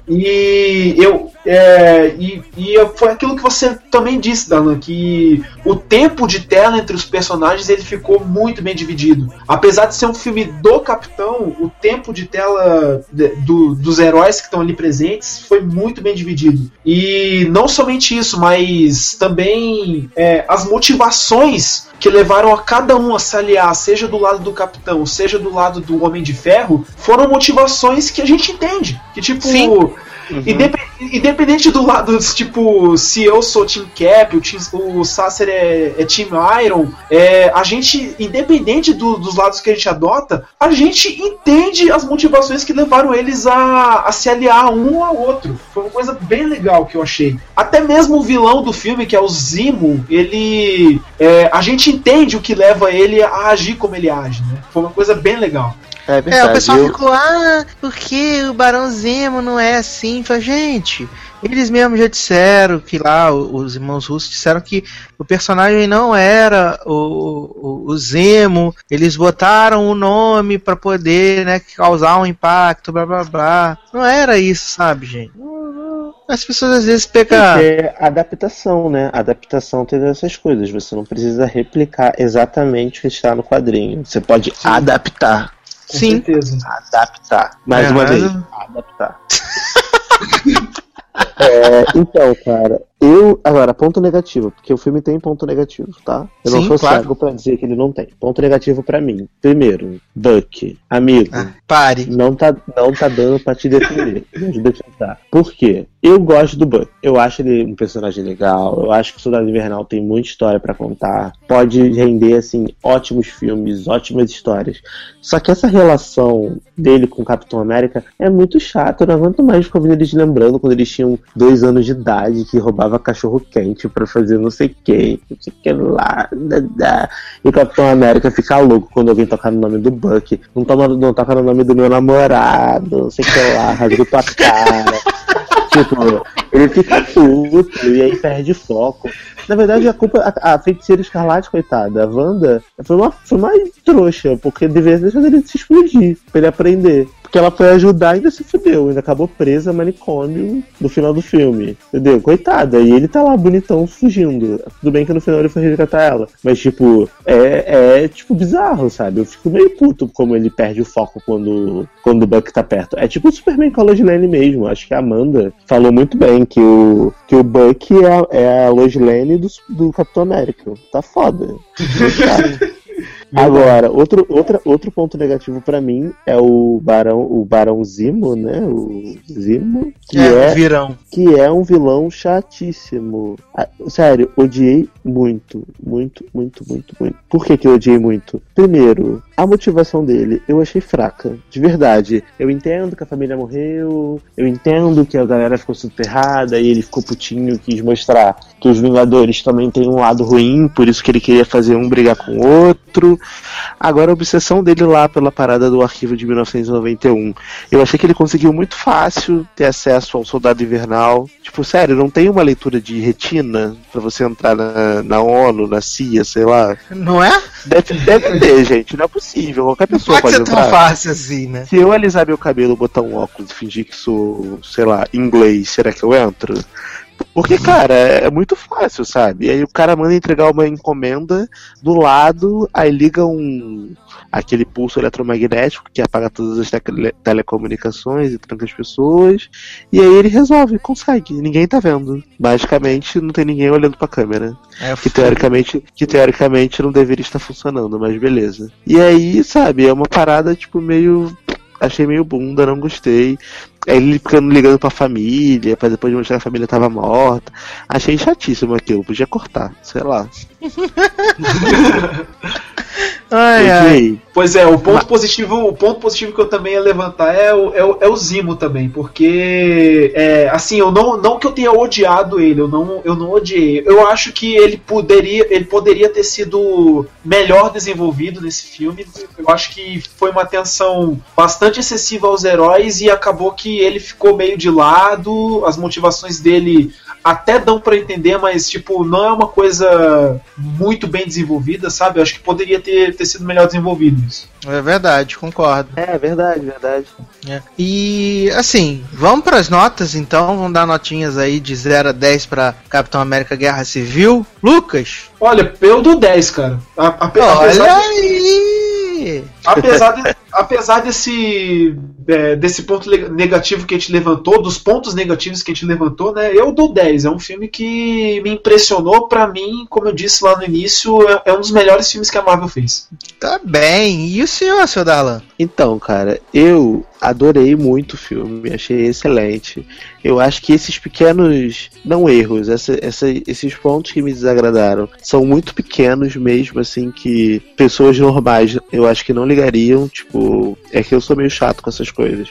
E eu é, e, e foi aquilo que você também disse, Dalan, que o tempo de tela entre os personagens ele ficou muito bem dividido. Apesar de ser um filme do Capitão, o tempo de tela de- do- dos heróis que estão ali presentes foi muito bem dividido. E não somente isso, mas também é, as motivações que levaram a cada um a se aliar, seja do lado do Capitão, seja do lado do Homem de Ferro, foram motivações que a gente entende. Que tipo. Sim. Indep- Independente do lado, tipo, se eu sou Team Cap, o, team, o Sasser é, é Team Iron, é, a gente, independente do- dos lados que a gente adota, a gente entende as motivações que levaram eles a, a se aliar um ao outro. Foi uma coisa bem legal que eu achei. Até mesmo o vilão do filme, que é o Zimo, ele. é, a gente entende o que leva ele a agir como ele age, né? Foi uma coisa bem legal. É verdade. É, o pessoal eu- ficou, ah, porque o Barão Zemo não é assim? Fala, gente, eles mesmos já disseram que lá, os irmãos russos disseram que o personagem não era o, o, o Zemo, eles botaram o nome pra poder, né, causar um impacto, blá blá blá. Não era isso, sabe, gente? As pessoas às vezes pegam. É adaptação, né? Adaptação tem essas coisas. Você não precisa replicar exatamente o que está no quadrinho. Você pode adaptar. Com Sim. certeza. Adaptar. Mais É, uma vez. Adaptar. É, então, cara, eu. Agora, ponto negativo, porque o filme tem ponto negativo, tá? Eu não Sim, sou claro. cego pra dizer que ele não tem. Ponto negativo pra mim. Primeiro, Buck, amigo. Ah, pare. Não tá, não tá dando pra te defender. Me ajuda a. Por quê? Eu gosto do Buck. Eu acho ele um personagem legal. Eu acho que o Soldado Invernal tem muita história pra contar. Pode render, assim, ótimos filmes, ótimas histórias. Só que essa relação dele com o Capitão América é muito chata. Eu não aguento mais ficar vendo eles lembrando quando eles tinham dois anos de idade que roubava cachorro quente pra fazer não sei o que, não sei que lá. da, da. E Capitão América fica louco quando alguém tocar no nome do Buck. Não, toma, não toca no nome do meu namorado, não sei que lá, rasga tua cara. tipo, ele fica puto e aí perde foco. Na verdade, a culpa. A, a feiticeira escarlate, coitada, a Wanda, foi uma, foi uma trouxa, porque deveria deixar ele se explodir, pra ele aprender. Porque ela foi ajudar e ainda se fudeu, ainda acabou presa manicômio no final do filme. Entendeu? Coitada. E ele tá lá bonitão fugindo. Tudo bem que no final ele foi resgatar ela. Mas, tipo, é, é tipo bizarro, sabe? Eu fico meio puto como ele perde o foco quando, quando o Buck tá perto. É tipo o Superman com a Lois Lane mesmo. Acho que a Amanda falou muito bem que o, que o Buck é a, é a Lois Lane do, do Capitão América. Tá foda. Agora, outro, outra, outro ponto negativo pra mim é o Barão, o Barão Zimo, né? O Zimo, que É, é, virão. que é um vilão chatíssimo. Ah, Sério, odiei muito, muito, muito, muito, muito. Por que, que eu odiei muito? Primeiro, a motivação dele eu achei fraca, de verdade. Eu entendo que a família morreu, eu entendo que a galera ficou soterrada e ele ficou putinho, quis mostrar que os Vingadores também têm um lado ruim, por isso que ele queria fazer um brigar com o outro. Agora a obsessão dele lá pela parada do arquivo de 1991. Eu achei que ele conseguiu muito fácil ter acesso ao Soldado Invernal. Tipo, sério, não tem uma leitura de retina pra você entrar na, na ONU, na CIA, sei lá. Não é? Deve, deve ter, gente, não é possível. Qualquer Não pessoa pode pode, ser tão entrar. fácil assim, né? Se eu alisar meu cabelo, botar um óculos e fingir que sou, sei lá, inglês, será que eu entro? Porque, cara, é muito fácil, sabe? E aí o cara manda entregar uma encomenda do lado, aí liga um aquele pulso eletromagnético que apaga todas as tele telecomunicações e tranca as pessoas. E aí ele resolve, consegue. Ninguém tá vendo. Basicamente, não tem ninguém olhando pra câmera. É, Que teoricamente, que teoricamente não deveria estar funcionando, mas beleza. E aí, sabe, é uma parada tipo meio. Achei meio bunda, não gostei. Aí ele ficando ligando pra família, pra depois mostrar que a família tava morta. Achei chatíssimo aquilo, podia cortar, sei lá. Ai, ai. Pois é, o ponto positivo, o ponto positivo que eu também ia levantar é o, é o, é o Zimo também, porque é, assim, eu não, não que eu tenha odiado ele, eu não, eu não odiei. Eu acho que ele poderia, ele poderia ter sido melhor desenvolvido nesse filme. Eu acho que foi uma atenção bastante excessiva aos heróis e acabou que ele ficou meio de lado, as motivações dele até dão pra entender, mas tipo, não é uma coisa muito bem desenvolvida, sabe? Eu acho que poderia ter, ter sido melhor desenvolvido isso. É verdade, concordo. é verdade, verdade. É. E assim, vamos para as notas então, vamos dar notinhas aí de 0 a 10 para Capitão América Guerra Civil. Lucas, Olha, eu dou 10, cara. A- ape- olha apesar, de- aí! apesar, de- apesar desse, é, desse ponto negativo que a gente levantou, dos pontos negativos que a gente levantou, né? Eu dou 10. É um filme que me impressionou. Pra mim, como eu disse lá no início, é, é um dos melhores filmes que a Marvel fez. Tá bem. E o senhor, seu Darlan? Então, cara, eu adorei muito o filme, achei excelente. Eu acho que esses pequenos, não erros, essa- essa- esses pontos que me desagradaram são muito pequenos mesmo, assim, que pessoas normais eu acho que não ligariam. Tipo, é que eu sou meio chato com essas coisas.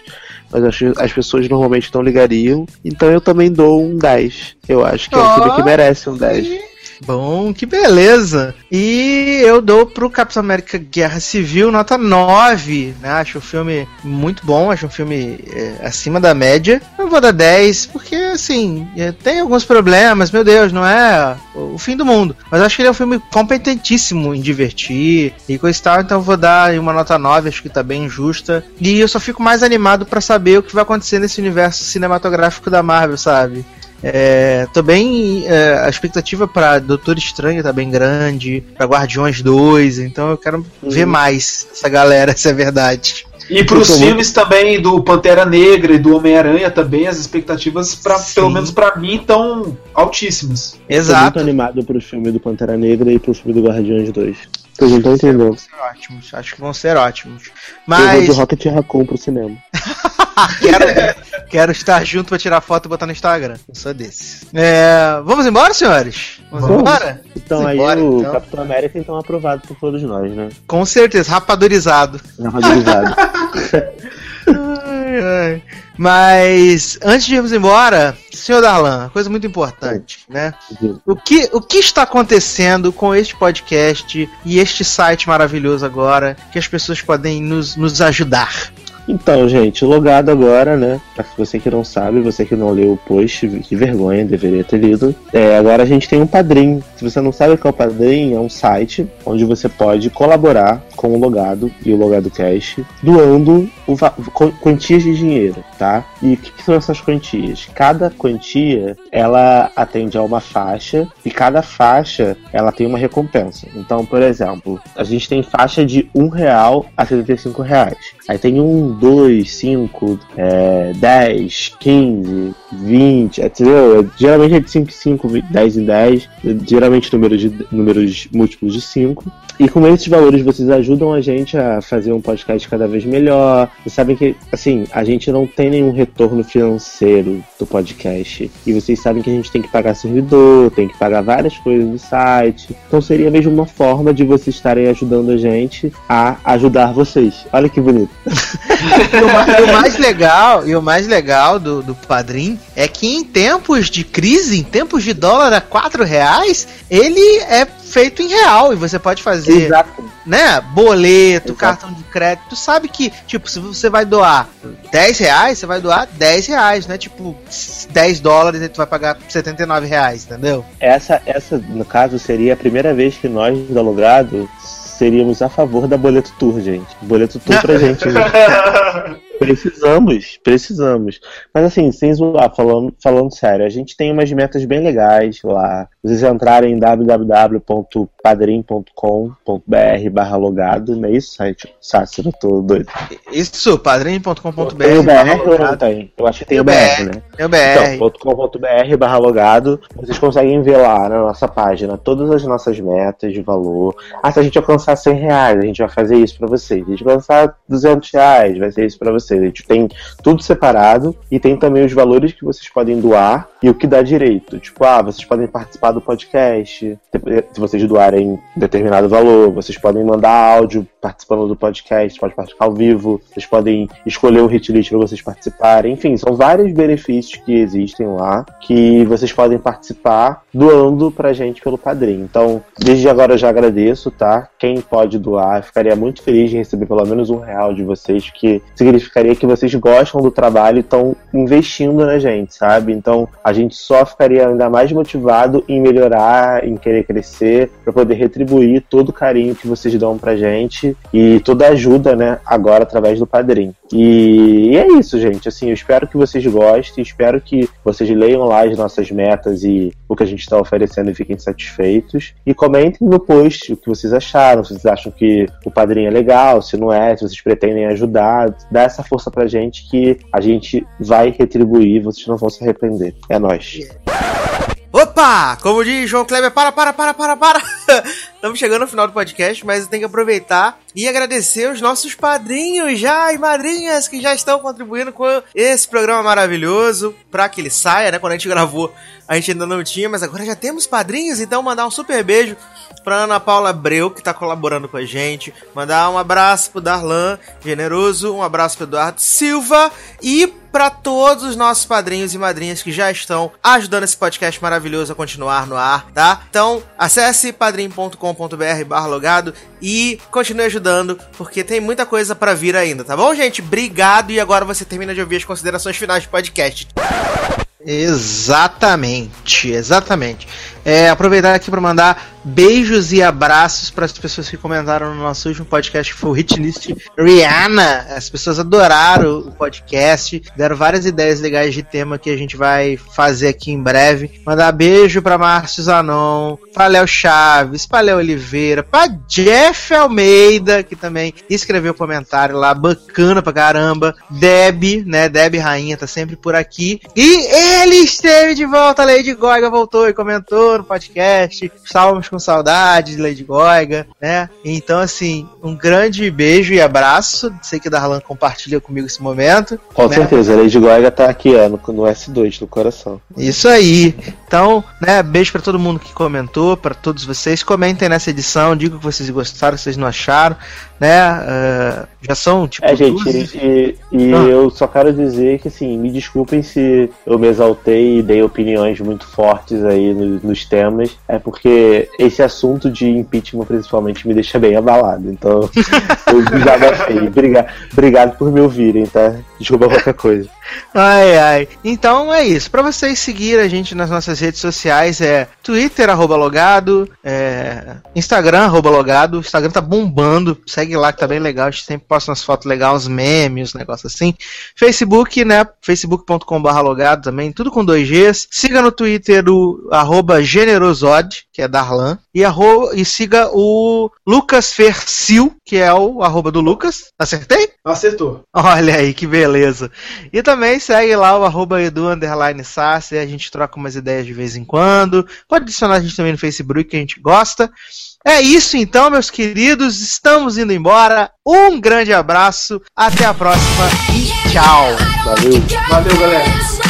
Mas acho que as pessoas normalmente não ligariam. Então eu também dou um 10. Eu acho que é um filme que merece um 10. Bom, que beleza! E eu dou pro Capitão América Guerra Civil nota 9, né? Acho o filme muito bom, acho um filme é, acima da média. Eu vou dar 10, porque assim, é, tem alguns problemas, meu Deus, não é o fim do mundo. Mas acho que ele é um filme competentíssimo em divertir e coisa e tal, então vou dar uma nota 9, acho que tá bem justa. E eu só fico mais animado pra saber o que vai acontecer nesse universo cinematográfico da Marvel, sabe? É, tô bem. é, a expectativa pra Doutor Estranho tá bem grande, pra Guardiões 2, então eu quero ver mais essa galera, se é verdade. E pros Eu tô filmes também do Pantera Negra e do Homem-Aranha também, as expectativas, pra, Sim. pelo menos pra mim, estão altíssimas. Tô muito Exato. animado pro filme do Pantera Negra e pro filme do Guardiões 2. Vocês não estão entendendo. Vão ser ótimos, acho que vão ser ótimos. Eu vou Mas de Rocket Raccoon pro cinema. quero, quero estar junto pra tirar foto e botar no Instagram. Eu sou desse. É, vamos embora, senhores? Vamos, Vamos. embora? Então Vamos aí embora, o então. Capitão América então aprovado por todos nós, né? Com certeza, rapadorizado. Narradirizado. Ai, ai. Mas antes de irmos embora, senhor Darlan, coisa muito importante, né? O que, o que está acontecendo com este podcast e este site maravilhoso agora que as pessoas podem nos, nos ajudar? Então, gente, logado agora, né? Pra você que não sabe, você que não leu o post, que vergonha, deveria ter lido. É, agora a gente tem um padrinho. Se você não sabe o que é o padrinho, é um site onde você pode colaborar com o logado e o logado cash, doando quantias de dinheiro, tá? E o que, que são essas quantias? Cada quantia ela atende a uma faixa e cada faixa ela tem uma recompensa. Então, por exemplo, a gente tem faixa de um real a 75 reais. Aí tem um, dois, cinco, é, 10, 15, 20, entendeu? É, Geralmente é de 5 em 5, 10 em 10, geralmente números, de, números múltiplos de 5. E com esses valores vocês ajudam a gente a fazer um podcast cada vez melhor. Vocês sabem que, assim, a gente não tem nenhum retorno financeiro do podcast. E vocês sabem que a gente tem que pagar servidor, tem que pagar várias coisas do site. Então seria mesmo uma forma de vocês estarem ajudando a gente a ajudar vocês. Olha que bonito. E o, e o mais legal, e o mais legal do, do Padrim é que em tempos de crise, em tempos de dólar a 4 reais, ele é feito em real e você pode fazer, Exato. né, boleto, Exato. cartão de crédito, tu sabe que, tipo, se você vai doar 10 reais, você vai doar 10 reais, não é tipo 10 dólares e tu vai pagar 79 reais, entendeu? Essa, essa, no caso, seria a primeira vez que nós, da Logrado, seríamos a favor da Boleto Tour, gente. Boleto Tour pra gente. Precisamos, precisamos. Mas assim, sem zoar, falando, falando sério, a gente tem umas metas bem legais lá. Vocês entrarem em www.padrim.com.br barra logado, não é isso, site? Sácero, eu tô doido. Isso, padrim.com.br. Tem o BR ou não tem? Eu acho que tem o BR, né? Tem o BR. Então, .com.br barra logado, vocês conseguem ver lá na nossa página todas as nossas metas de valor. Ah, se a gente alcançar 100 reais, a gente vai fazer isso pra vocês. Se a gente alcançar 200 reais, vai ser isso pra vocês. Tem tudo separado e tem também os valores que vocês podem doar e o que dá direito. Tipo, ah, vocês podem participar do podcast, se vocês doarem determinado valor, vocês podem mandar áudio participando do podcast, pode participar ao vivo, vocês podem escolher um hit list para vocês participarem. Enfim, são vários benefícios que existem lá que vocês podem participar doando pra gente pelo padrinho. Então, desde agora eu já agradeço, tá? Quem pode doar, ficaria muito feliz de receber pelo menos um real de vocês, que significaria que vocês gostam do trabalho e estão investindo na gente, sabe? Então, a gente só ficaria ainda mais motivado em melhorar, em querer crescer, para poder retribuir todo o carinho que vocês dão pra gente e toda a ajuda, né, agora através do padrinho. E, e é isso, gente. Assim, eu espero que vocês gostem, espero que vocês leiam lá as nossas metas e o que a gente está oferecendo e fiquem satisfeitos. E comentem no post o que vocês acharam, se vocês acham que o padrinho é legal, se não é, se vocês pretendem ajudar. Dá essa força pra gente que a gente vai retribuir, vocês não vão se arrepender. É nóis. Opa! Como diz João Kleber, para, para, para, para, para! Estamos chegando no final do podcast, mas eu tenho que aproveitar e agradecer os nossos padrinhos já e madrinhas que já estão contribuindo com esse programa maravilhoso para que ele saia, né? Quando a gente gravou, a gente ainda não tinha, mas agora já temos padrinhos, então mandar um super beijo pra Ana Paula Abreu, que tá colaborando com a gente. Mandar um abraço pro Darlan Generoso, um abraço pro Eduardo Silva e para todos os nossos padrinhos e madrinhas que já estão ajudando esse podcast maravilhoso a continuar no ar, tá? Então, acesse padrim.com.br logado e continue ajudando, porque tem muita coisa para vir ainda, tá bom, gente? Obrigado e agora você termina de ouvir as considerações finais do podcast. Exatamente, exatamente. É, aproveitar aqui para mandar beijos e abraços para as pessoas que comentaram no nosso último podcast, que foi o Hitlist Rihanna. As pessoas adoraram o podcast, deram várias ideias legais de tema que a gente vai fazer aqui em breve. Mandar beijo para Márcio Zanon, para Léo Chaves, para Léo Oliveira, para Jeff Almeida, que também escreveu comentário lá, bacana pra caramba. Deb, né? Deb Rainha tá sempre por aqui. E ele esteve de volta, Lady Goiga voltou e comentou no podcast. Estávamos com saudade de Lady Goiga, né? Então, assim, um grande beijo e abraço. Sei que Darlan compartilha comigo esse momento. Com né? certeza, a Lady Goiga tá aqui, ó, no, no S2, no coração. Isso aí. Então, né, beijo para todo mundo que comentou, para todos vocês. Comentem nessa edição, digam o que vocês gostaram, o que vocês não acharam, né? Uh, já são, tipo, É, gente, duas- e, e Ah. eu só quero dizer que, assim, me desculpem se eu me exaltei e dei opiniões muito fortes aí no- nos temas. É porque esse assunto de impeachment, principalmente, me deixa bem abalado. Então, eu já gostei. Obrigado, obrigado por me ouvirem, tá? Desculpa qualquer coisa. Ai, ai. Então é isso. Pra vocês seguirem a gente nas nossas redes sociais é Twitter, arroba logado, é, Instagram, arroba logado. O Instagram tá bombando. Segue lá que tá bem legal. A gente sempre posta umas fotos legais, uns memes, uns negócios assim. Facebook, né? facebook.com.br logado também, tudo com dois Gs. Siga no Twitter o arroba generosod, que é Darlan. E, arro, e siga o Lucas Fercil, que é o arroba do Lucas. Acertei? Acertou. Olha aí, que beleza. E também segue lá o arroba edu underline Sassi, a gente troca umas ideias de vez em quando. Pode adicionar a gente também no Facebook, que a gente gosta. É isso então, meus queridos. Estamos indo embora. Um grande abraço, até a próxima e tchau. Valeu. Valeu, galera.